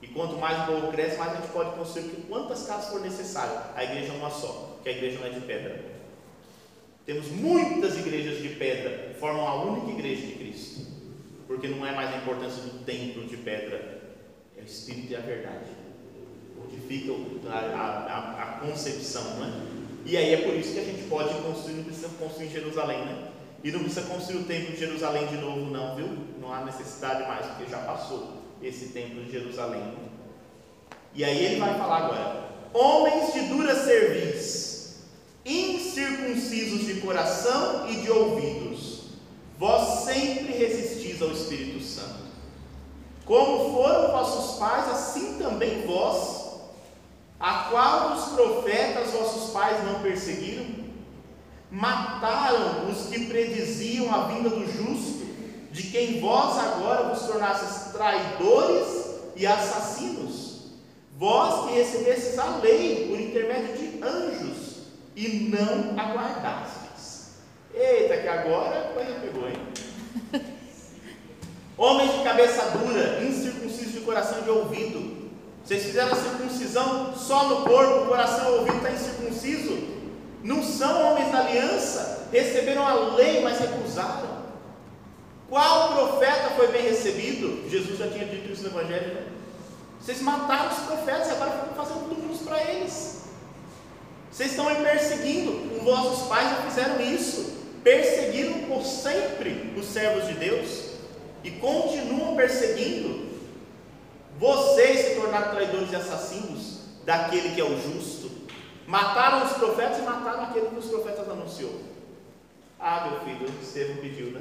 E quanto mais o povo cresce, mais a gente pode construir, porque quantas casas for necessário. A igreja é uma só, que a igreja não é de pedra. Temos muitas igrejas de pedra, formam a única igreja de Cristo, porque não é mais a importância do templo de pedra, é o Espírito e a verdade, onde fica a, a, a concepção, né? E aí é por isso que a gente pode construir, não precisa construir Jerusalém, né? E não precisa construir o templo de Jerusalém de novo, não, viu? Não há necessidade mais, porque já passou esse templo de Jerusalém. E aí ele vai falar agora: homens de dura cerviz incircuncisos de coração e de ouvidos, vós sempre resistis ao Espírito Santo. Como foram vossos pais, assim também vós, a qual dos profetas vossos pais não perseguiram? Mataram os que prediziam a vinda do justo, de quem vós agora vos tornastes traidores e assassinos. Vós que recebestes a lei por intermédio de anjos, e não aguardastes. Eita, que agora a coisa pegou, hein? Homens de cabeça dura, incircuncisos de coração e de ouvido. Vocês fizeram a circuncisão só no corpo, o coração e o ouvido está incircunciso. Não são homens da aliança, receberam a lei, mas recusaram. Qual profeta foi bem recebido? Jesus já tinha dito isso no Evangelho. Né? Vocês mataram os profetas e agora ficam fazendo túmulos para eles. Vocês estão me perseguindo. Os vossos pais já fizeram isso. Perseguiram por sempre os servos de Deus. E continuam perseguindo. Vocês se tornaram traidores e assassinos daquele que é o justo. Mataram os profetas e mataram aquele que os profetas anunciou. Ah, meu filho, Estevão pediu, né?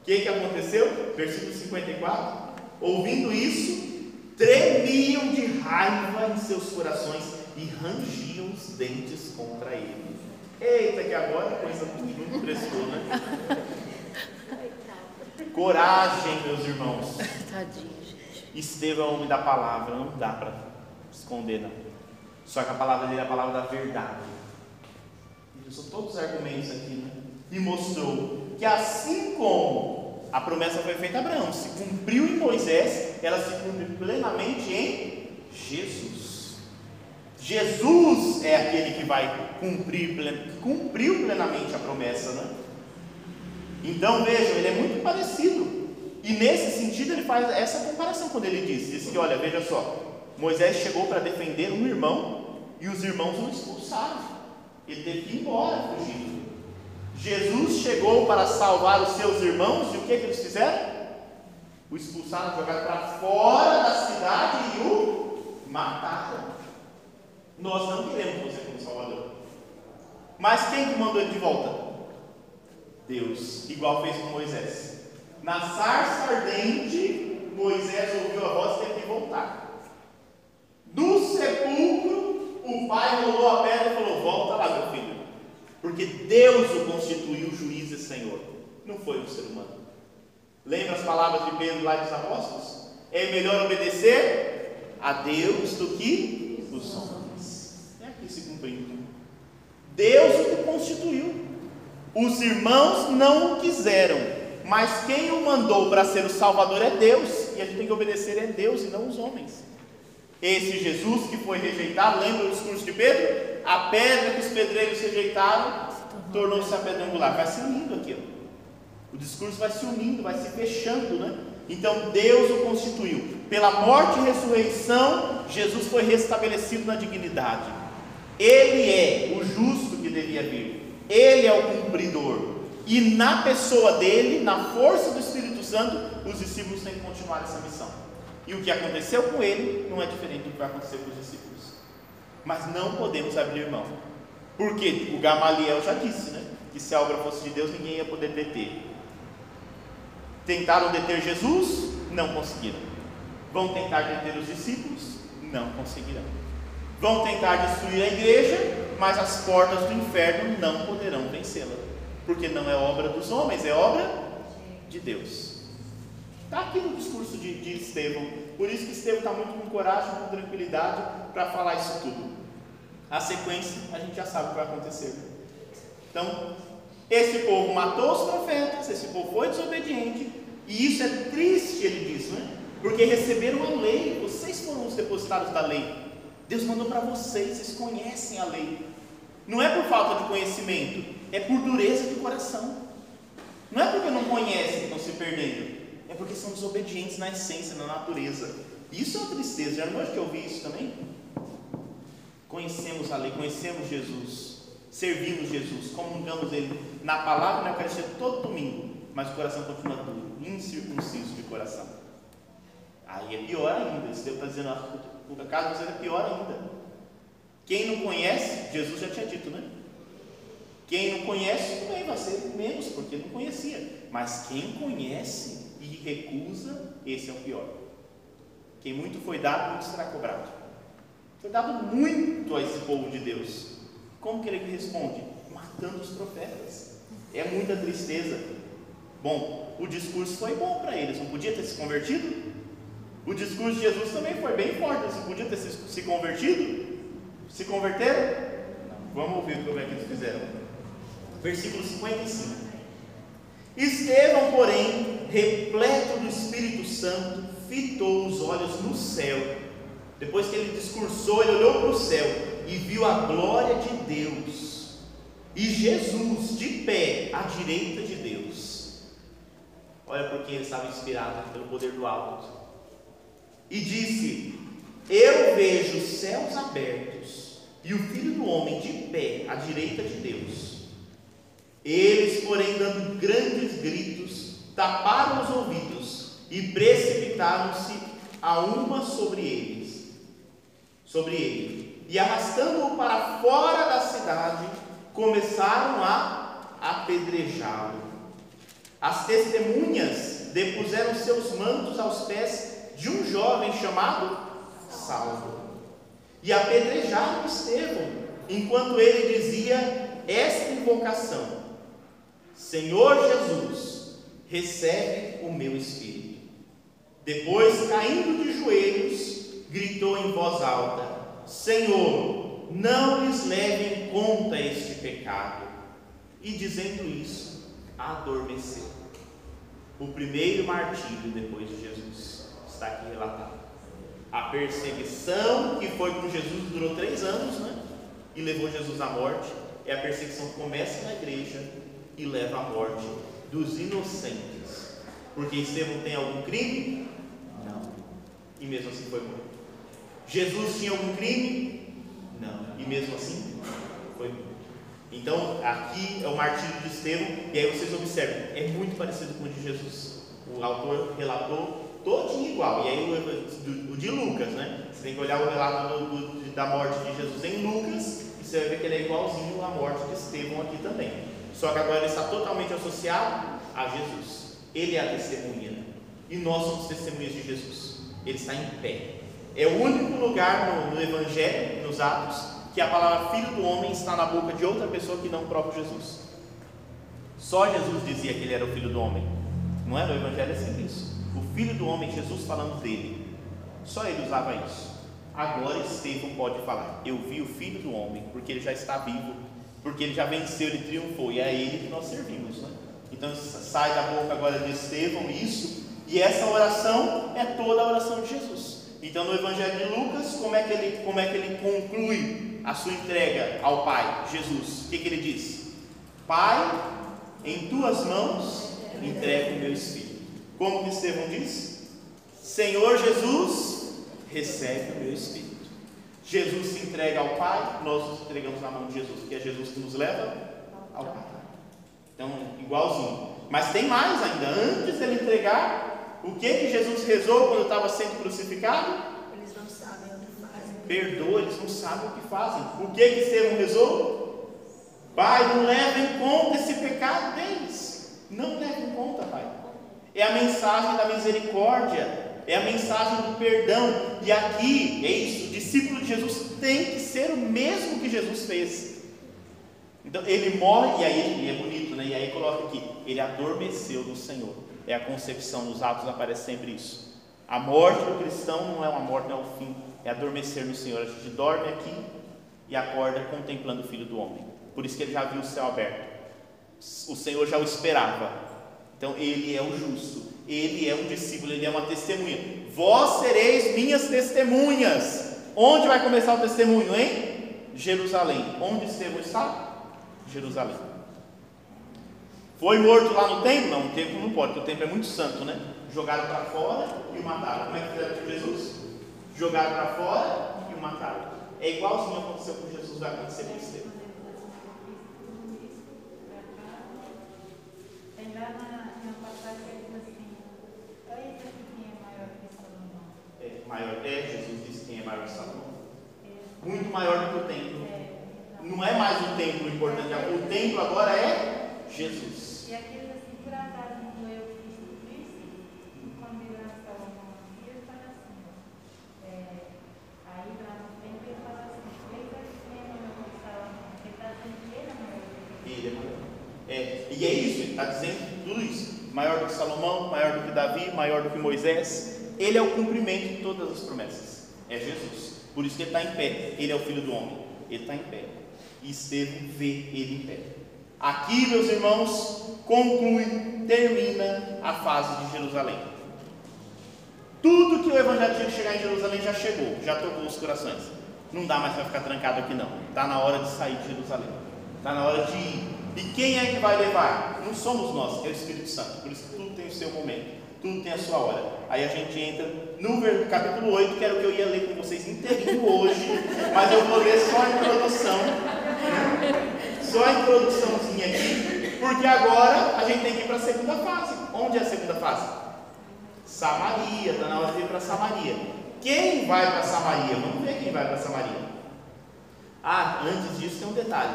O que, que aconteceu? Versículo 54. Ouvindo isso, tremiam de raiva em seus corações e rangiam os dentes contra ele. Eita, que agora a coisa muito prestou, né? Coragem, meus irmãos. Tadinho, gente. Estevão é o homem da palavra, não dá para esconder, não. Só que a palavra dele é a palavra da verdade. Ele usou todos os argumentos aqui, né? E mostrou que assim como a promessa foi feita a Abraão, se cumpriu em Moisés, ela se cumpre plenamente em Jesus. Jesus é aquele que vai cumprir, cumpriu plenamente a promessa, né? Então vejam, ele é muito parecido E nesse sentido ele faz essa comparação quando ele diz, diz que olha, veja só, Moisés chegou para defender um irmão e os irmãos o expulsaram. Ele teve que ir embora fugindo. Jesus chegou para salvar os seus irmãos e o que, que eles fizeram? O expulsaram, jogaram para fora da cidade e o mataram. Nós não queremos você como Salvador. Mas quem que mandou ele de volta? Deus, igual fez com Moisés. Na sarça ardente, Moisés ouviu a voz e teve que voltar. Do sepulcro, o pai rolou a pedra e falou: Volta lá, meu filho. Porque Deus o constituiu juiz e senhor, não foi um ser humano. Lembra as palavras de Pedro lá dos apóstolos? É melhor obedecer a Deus do que os homens. É aqui se cumprindo. Deus o constituiu. Os irmãos não o quiseram, mas quem o mandou para ser o Salvador é Deus, e a gente tem que obedecer a Deus e não os homens. Esse Jesus que foi rejeitado, lembra o discurso de Pedro? A pedra que os pedreiros rejeitaram tornou-se a pedra angular. Vai se unindo aqui. O discurso vai se unindo, vai se fechando, né? Então Deus o constituiu. Pela morte e ressurreição, Jesus foi restabelecido na dignidade. Ele é o justo que devia vir. Ele é o cumpridor. E na pessoa dele, na força do Espírito Santo, os discípulos têm que continuar essa missão. E o que aconteceu com ele não é diferente do que vai acontecer com os discípulos. Mas não podemos abrir mão. Porque o Gamaliel já disse, né? Que se a obra fosse de Deus, ninguém ia poder deter. Tentaram deter Jesus, não conseguiram. Vão tentar deter os discípulos, não conseguirão. Vão tentar destruir a igreja, mas as portas do inferno não poderão vencê-la, porque não é obra dos homens, é obra de Deus. Está aqui no discurso de, de Estevão, por isso que Estevão está muito com coragem, com tranquilidade para falar isso tudo. A sequência a gente já sabe o que vai acontecer. Então, esse povo matou os profetas, esse povo foi desobediente, e isso é triste, ele diz, né? Porque receberam a lei, vocês foram os depositários da lei. Deus mandou para vocês, vocês conhecem a lei. Não é por falta de conhecimento, é por dureza de coração. Não é porque não conhecem que estão se perdendo, é porque são desobedientes na essência, na natureza. Isso é uma tristeza, já não é que eu vi isso também? Conhecemos a lei, conhecemos Jesus, servimos Jesus, comungamos Ele na palavra na Eucaristia todo domingo, mas o coração continua duro, incircunciso de coração. Aí é pior ainda, Deus está dizendo, o caso é pior ainda. Quem não conhece, Jesus já tinha dito, né? Quem não conhece também vai ser menos, porque não conhecia. Mas quem conhece e recusa, esse é o pior. Quem muito foi dado, muito será cobrado. Foi dado muito a esse povo de Deus. Como que ele responde? Matando os profetas. É muita tristeza. Bom, o discurso foi bom para eles, não podia ter se convertido? O discurso de Jesus também foi bem forte, não podiam ter se, se convertido? Se converteram? Vamos ouvir como é que eles fizeram. Versículo 55. Estevão, porém, repleto do Espírito Santo, fitou os olhos no céu. Depois que ele discursou, ele olhou para o céu e viu a glória de Deus e Jesus de pé à direita de Deus. Olha porque ele estava inspirado pelo poder do alto. E disse: Eu vejo os céus abertos e o filho do homem de pé à direita de Deus. Eles, porém, dando grandes gritos, taparam os ouvidos e precipitaram-se a uma sobre eles, sobre ele, e arrastando-o para fora da cidade, começaram a apedrejá-lo. As testemunhas depuseram seus mantos aos pés de um jovem chamado Saulo e apedrejaram Estevão, enquanto ele dizia esta invocação: Senhor Jesus, recebe o meu espírito. Depois, caindo de joelhos, gritou em voz alta: Senhor, não lhes leve em conta este pecado. E dizendo isso, adormeceu. O primeiro martírio depois de Jesus está aqui relatado. A perseguição que foi com Jesus durou três anos, né? E levou Jesus à morte. É a perseguição que começa na igreja e leva à morte dos inocentes. Porque Estevão tem algum crime? Não. E mesmo assim foi morto. Jesus tinha algum crime? Não. E mesmo assim foi morto. Então, aqui é o martírio de Estevão, e aí vocês observam, é muito parecido com o de Jesus. O autor relatou todinho igual. E aí o, o, de Lucas, né? Você tem que olhar o relato do, do, da morte de Jesus em Lucas, e você vai ver que ele é igualzinho à morte de Estevão aqui também. Só que agora ele está totalmente associado a Jesus. Ele é a testemunha. E nós somos testemunhas de Jesus. Ele está em pé. É o único lugar no, no Evangelho, nos Atos, que a palavra filho do homem está na boca de outra pessoa que não o próprio Jesus. Só Jesus dizia que ele era o filho do homem. Não é? No Evangelho é sempre isso. Filho do homem, Jesus falando dele. Só ele usava isso. Agora Estevão pode falar: Eu vi o filho do homem, porque ele já está vivo, porque ele já venceu, ele triunfou, e é ele que nós servimos. Né? Então sai da boca agora de Estevão isso, e essa oração é toda a oração de Jesus. Então no Evangelho de Lucas, como é que ele, como é que ele conclui a sua entrega ao Pai, Jesus? O que, que ele diz? Pai, em tuas mãos entrego o meu espírito. Como que Estevão diz? Senhor Jesus, recebe o meu espírito. Jesus se entrega ao Pai, nós nos entregamos na mão de Jesus, que é Jesus que nos leva ao Pai. Então, igualzinho. Mas tem mais ainda. Antes dele entregar, o que que Jesus rezou quando estava sendo crucificado? Eles não sabem o que fazem. Perdoa, eles não sabem o que fazem. O que que Estevão rezou? Pai, não leva em conta esse pecado deles. Não leva em conta, Pai. É a mensagem da misericórdia é a mensagem do perdão. E aqui é isso: o discípulo de Jesus tem que ser o mesmo que Jesus fez. Então ele morre, e aí e é bonito, né? E aí coloca aqui: ele adormeceu no Senhor. É a concepção, nos Atos aparece sempre isso. A morte do cristão não é uma morte, não é o fim, é adormecer no Senhor. A gente dorme aqui e acorda contemplando o Filho do Homem. Por isso que ele já viu o céu aberto. O Senhor já o esperava. Então ele é o justo ele é um discípulo, ele é uma testemunha. Vós sereis minhas testemunhas. Onde vai começar o testemunho? Em Jerusalém. Onde Estevão está? Jerusalém. Foi morto lá no templo? Não, o templo não pode, porque o templo é muito santo, né? Jogaram para fora e o mataram. Como é que fizeram com Jesus? Jogaram para fora e o mataram. É igualzinho aconteceu com Jesus, vai acontecer com Estevão. Tem lá na, na passagem maior é, Jesus disse quem é maior que Salomão. Muito maior do que o templo. Não é mais o templo importante, o templo agora é Jesus. E aqueles assim, por acaso, não eu disse, quando ele Salomão aqui, ele fala assim, é, aí lá no templo ele fala assim, ele ser maior que Salomão, ele está dizendo que ele é maior que ele. é maior. É, e é isso, ele está dizendo tudo isso. Maior do que Salomão, maior do que Davi, maior do que Moisés. Ele é o cumprimento de todas as promessas. É Jesus. Por isso que ele está em pé. Ele é o filho do homem. Ele está em pé. E Estevão vê ele em pé. Aqui, meus irmãos, conclui, termina a fase de Jerusalém. Tudo que o Evangelho tinha que chegar em Jerusalém já chegou, já tocou os corações. Não dá mais para ficar trancado aqui, não. Está na hora de sair de Jerusalém. Está na hora de ir. E quem é que vai levar? Não somos nós, é o Espírito Santo. Por isso tem o seu momento tudo tem a sua hora. Aí a gente entra no capítulo 8, que era o que eu ia ler com vocês inteirinho hoje, mas eu vou ler só a introdução, só a introduçãozinha aqui, porque agora a gente tem que ir para a segunda fase. Onde é a segunda fase? Samaria, está na hora de ir para Samaria. Quem vai para Samaria? Vamos ver quem vai para Samaria. Ah, antes disso tem um detalhe.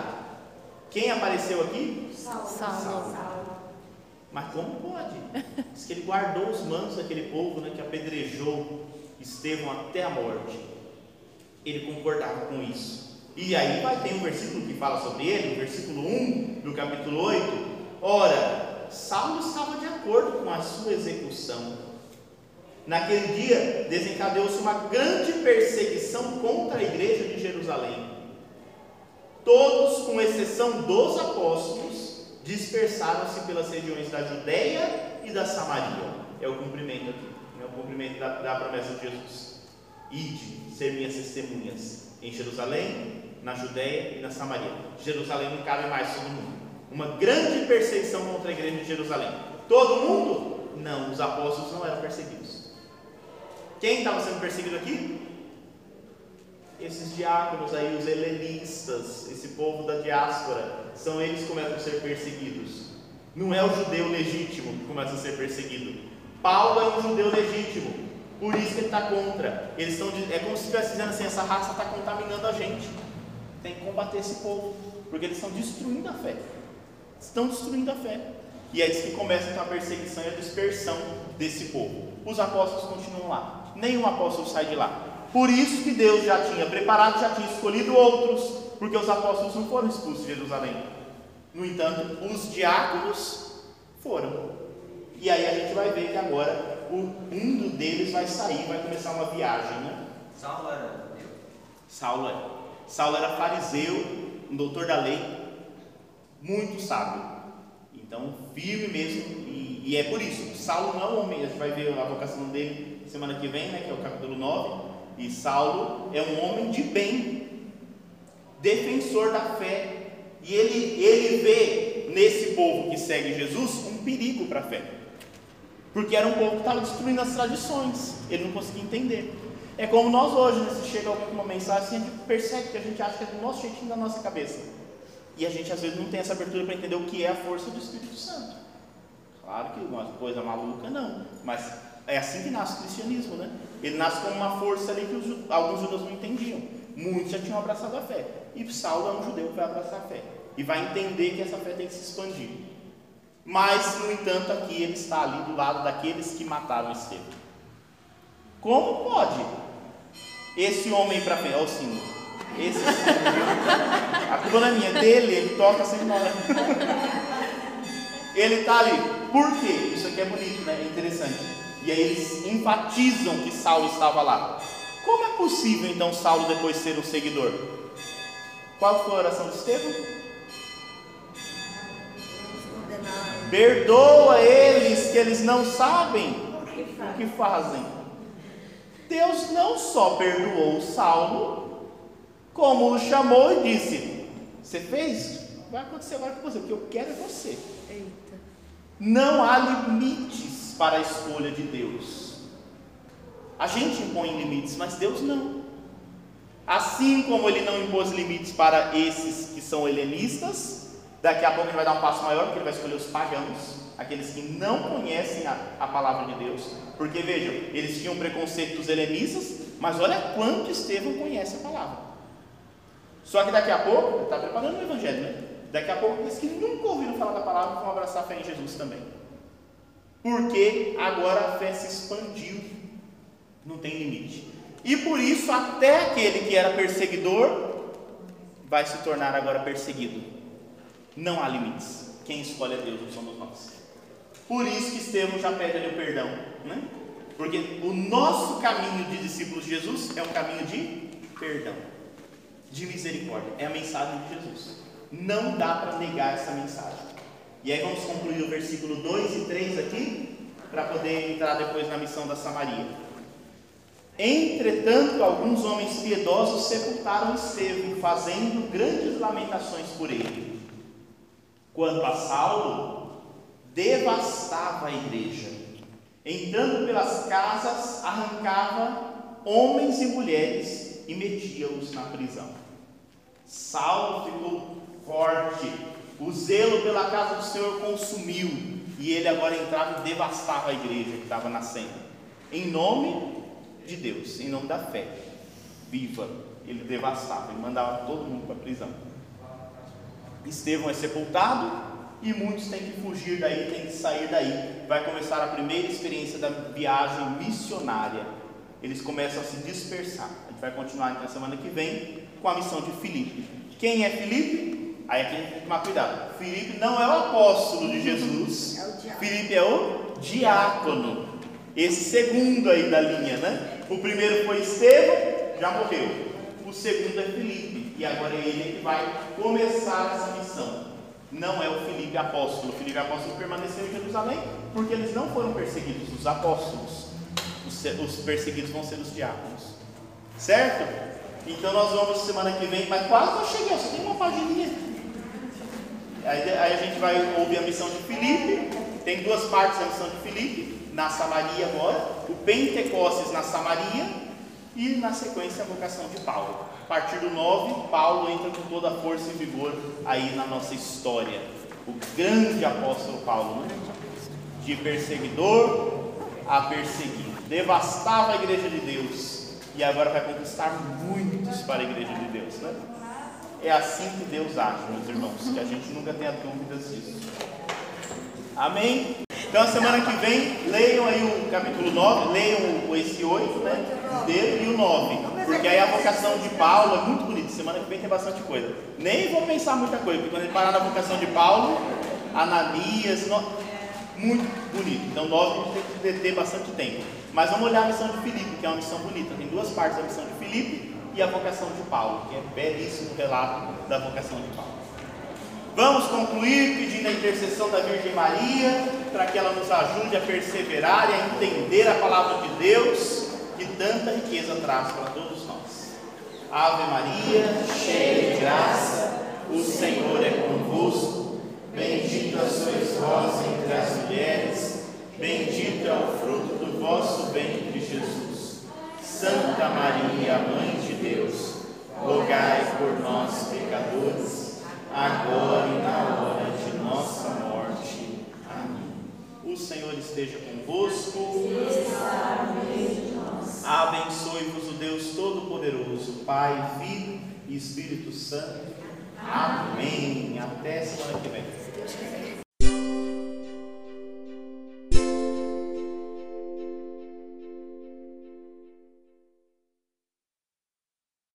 Quem apareceu aqui? Saulo. Saulo. Mas como pode? Diz que ele guardou os mantos daquele povo né, que apedrejou Estevão até a morte. Ele concordava com isso. E aí vai ter um versículo que fala sobre ele, o versículo 1 do capítulo 8. Ora, Saulo estava de acordo com a sua execução. Naquele dia desencadeou-se uma grande perseguição contra a igreja de Jerusalém. Todos, com exceção dos apóstolos, dispersaram-se pelas regiões da Judéia e da Samaria. É o cumprimento aqui, é o cumprimento da, da promessa de Jesus. Ide, ser minhas testemunhas em Jerusalém, na Judéia e na Samaria. Jerusalém não cabe mais todo mundo. Uma grande perseguição contra a igreja de Jerusalém. Todo mundo? Não, os apóstolos não eram perseguidos. Quem estava sendo perseguido aqui? Esses diáconos aí, os helenistas, esse povo da diáspora, são eles que começam a ser perseguidos. Não é o judeu legítimo que começa a ser perseguido. Paulo é um judeu legítimo, por isso que ele está contra. Eles estão, é como se estivesse dizendo assim: essa raça está contaminando a gente. Tem que combater esse povo, porque eles estão destruindo a fé. Estão destruindo a fé. E é isso que começa então a perseguição e a dispersão desse povo. Os apóstolos continuam lá. Nenhum apóstolo sai de lá. Por isso que Deus já tinha preparado, já tinha escolhido outros, porque os apóstolos não foram expulsos de Jerusalém. No entanto, os diáconos foram. E aí a gente vai ver que agora o, um deles vai sair, vai começar uma viagem, né? Saulo era judeu? Saulo era. Saulo era fariseu, um doutor da lei, muito sábio. Então, firme mesmo, e, e é por isso. Saulo não é um homem, a gente vai ver a vocação dele semana que vem, né, que é o capítulo 9. E Saulo é um homem de bem, defensor da fé. E ele, ele vê nesse povo que segue Jesus um perigo para a fé. Porque era um povo que estava destruindo as tradições. Ele não conseguia entender. É como nós hoje, né? se chega alguém com uma mensagem, assim, a gente percebe que a gente acha que é do nosso jeitinho da nossa cabeça. E a gente às vezes não tem essa abertura para entender o que é a força do Espírito Santo. Claro que uma coisa maluca não, mas é assim que nasce o cristianismo, né? Ele nasce como uma força ali que os, alguns judeus não entendiam. Muitos já tinham abraçado a fé. E Saulo é um judeu que vai abraçar a fé. E vai entender que essa fé tem que se expandir. Mas, no entanto, aqui ele está ali do lado daqueles que mataram Estevão. Como pode esse homem para frente? Olha o símbolo. Esse símbolo. A culpa é minha, dele, ele toca sempre na hora. Ele está ali. Por quê? Isso aqui é bonito, né? É interessante. E aí eles enfatizam que Saulo estava lá. Como é possível então Saulo depois ser um seguidor? Qual foi a oração de Estevão? Perdoa eles que eles não sabem o que fazem. Deus não só perdoou Saulo, como o chamou e disse: Você fez? Vai acontecer agora com você. O que eu quero é você. Eita. Não há limites para a escolha de Deus. A gente impõe limites, mas Deus não. Assim como ele não impôs limites para esses que são helenistas, daqui a pouco ele vai dar um passo maior, porque ele vai escolher os pagãos, aqueles que não conhecem a, a palavra de Deus. Porque vejam, eles tinham preconceito dos helenistas, mas olha quanto Estevão conhece a palavra. Só que daqui a pouco, ele está preparando o evangelho, né? Daqui a pouco, aqueles que nunca ouviram falar da palavra vão abraçar a fé em Jesus também. Porque agora a fé se expandiu, não tem limite. E por isso, até aquele que era perseguidor vai se tornar agora perseguido. Não há limites. Quem escolhe é Deus, não somos nós. Por isso que Estevão já pede ali o perdão, né? Porque o nosso caminho de discípulos de Jesus é um caminho de perdão, de misericórdia. É a mensagem de Jesus. Não dá para negar essa mensagem. E aí vamos concluir o versículo 2 e 3 aqui, para poder entrar depois na missão da Samaria. Entretanto, alguns homens piedosos sepultaram Estevão, fazendo grandes lamentações por ele. Quanto a Saulo, devastava a igreja. Entrando pelas casas, arrancava homens e mulheres e metia-os na prisão. Saulo ficou forte, o zelo pela casa do Senhor consumiu, e ele agora entrava e devastava a igreja que estava nascendo. Em nome de Deus, em nome da fé viva, ele devastava, ele mandava todo mundo para a prisão. Estevão é sepultado e muitos têm que fugir daí, têm que sair daí. Vai começar a primeira experiência da viagem missionária. Eles começam a se dispersar. A gente vai continuar então semana que vem com a missão de Filipe. Quem é Filipe? Aí aqui a gente tem que tomar cuidado. Filipe não é o apóstolo de Jesus. É. Filipe é o diácono. Esse segundo aí da linha, né? O primeiro foi Estevão, já morreu. O segundo é Filipe. E agora é ele que vai começar essa missão. Não é o Filipe apóstolo. O Filipe apóstolo permaneceu em Jerusalém porque eles não foram perseguidos, os apóstolos. Os, se- os perseguidos vão ser os diáconos. Certo? Então nós vamos semana que vem, mas quase não cheguei, só tem uma pagininha. Aí, aí a gente vai ouvir a missão de Filipe. Tem duas partes da missão de Filipe. Na Samaria agora, o Pentecostes na Samaria e na sequência a vocação de Paulo. A partir do 9, Paulo entra com toda a força e vigor aí na nossa história. O grande apóstolo Paulo, né? de perseguidor a perseguido. Devastava a igreja de Deus e agora vai conquistar muitos para a igreja de Deus. Né? É assim que Deus age, meus irmãos, que a gente nunca tenha dúvidas disso. Amém? Então, a semana que vem, leiam aí o capítulo 9, leiam esse 8, né? Dele e o 9. Porque aí a vocação de Paulo é muito bonita. Semana que vem tem bastante coisa. Nem vou pensar muita coisa, porque quando ele parar na vocação de Paulo, Ananias, no... muito bonito. Então, 9 a gente tem que deter bastante tempo. Mas vamos olhar a missão de Filipe, que é uma missão bonita. Tem duas partes da missão de Filipe e a vocação de Paulo, que é belíssimo relato da vocação de Paulo. Vamos concluir pedindo a intercessão da Virgem Maria, para que ela nos ajude a perseverar e a entender a palavra de Deus, que tanta riqueza traz para todos nós. Ave Maria, cheia de graça, o Senhor é convosco, bendita sois vós entre as mulheres, bendito é o fruto do vosso ventre, Jesus. Santa Maria, Mãe de Deus, rogai por nós, pecadores agora e na hora de nossa morte. Amém. O Senhor esteja convosco. Abençoe-vos o Deus Todo-Poderoso, Pai, Filho e Espírito Santo. Amém. Até semana que vem.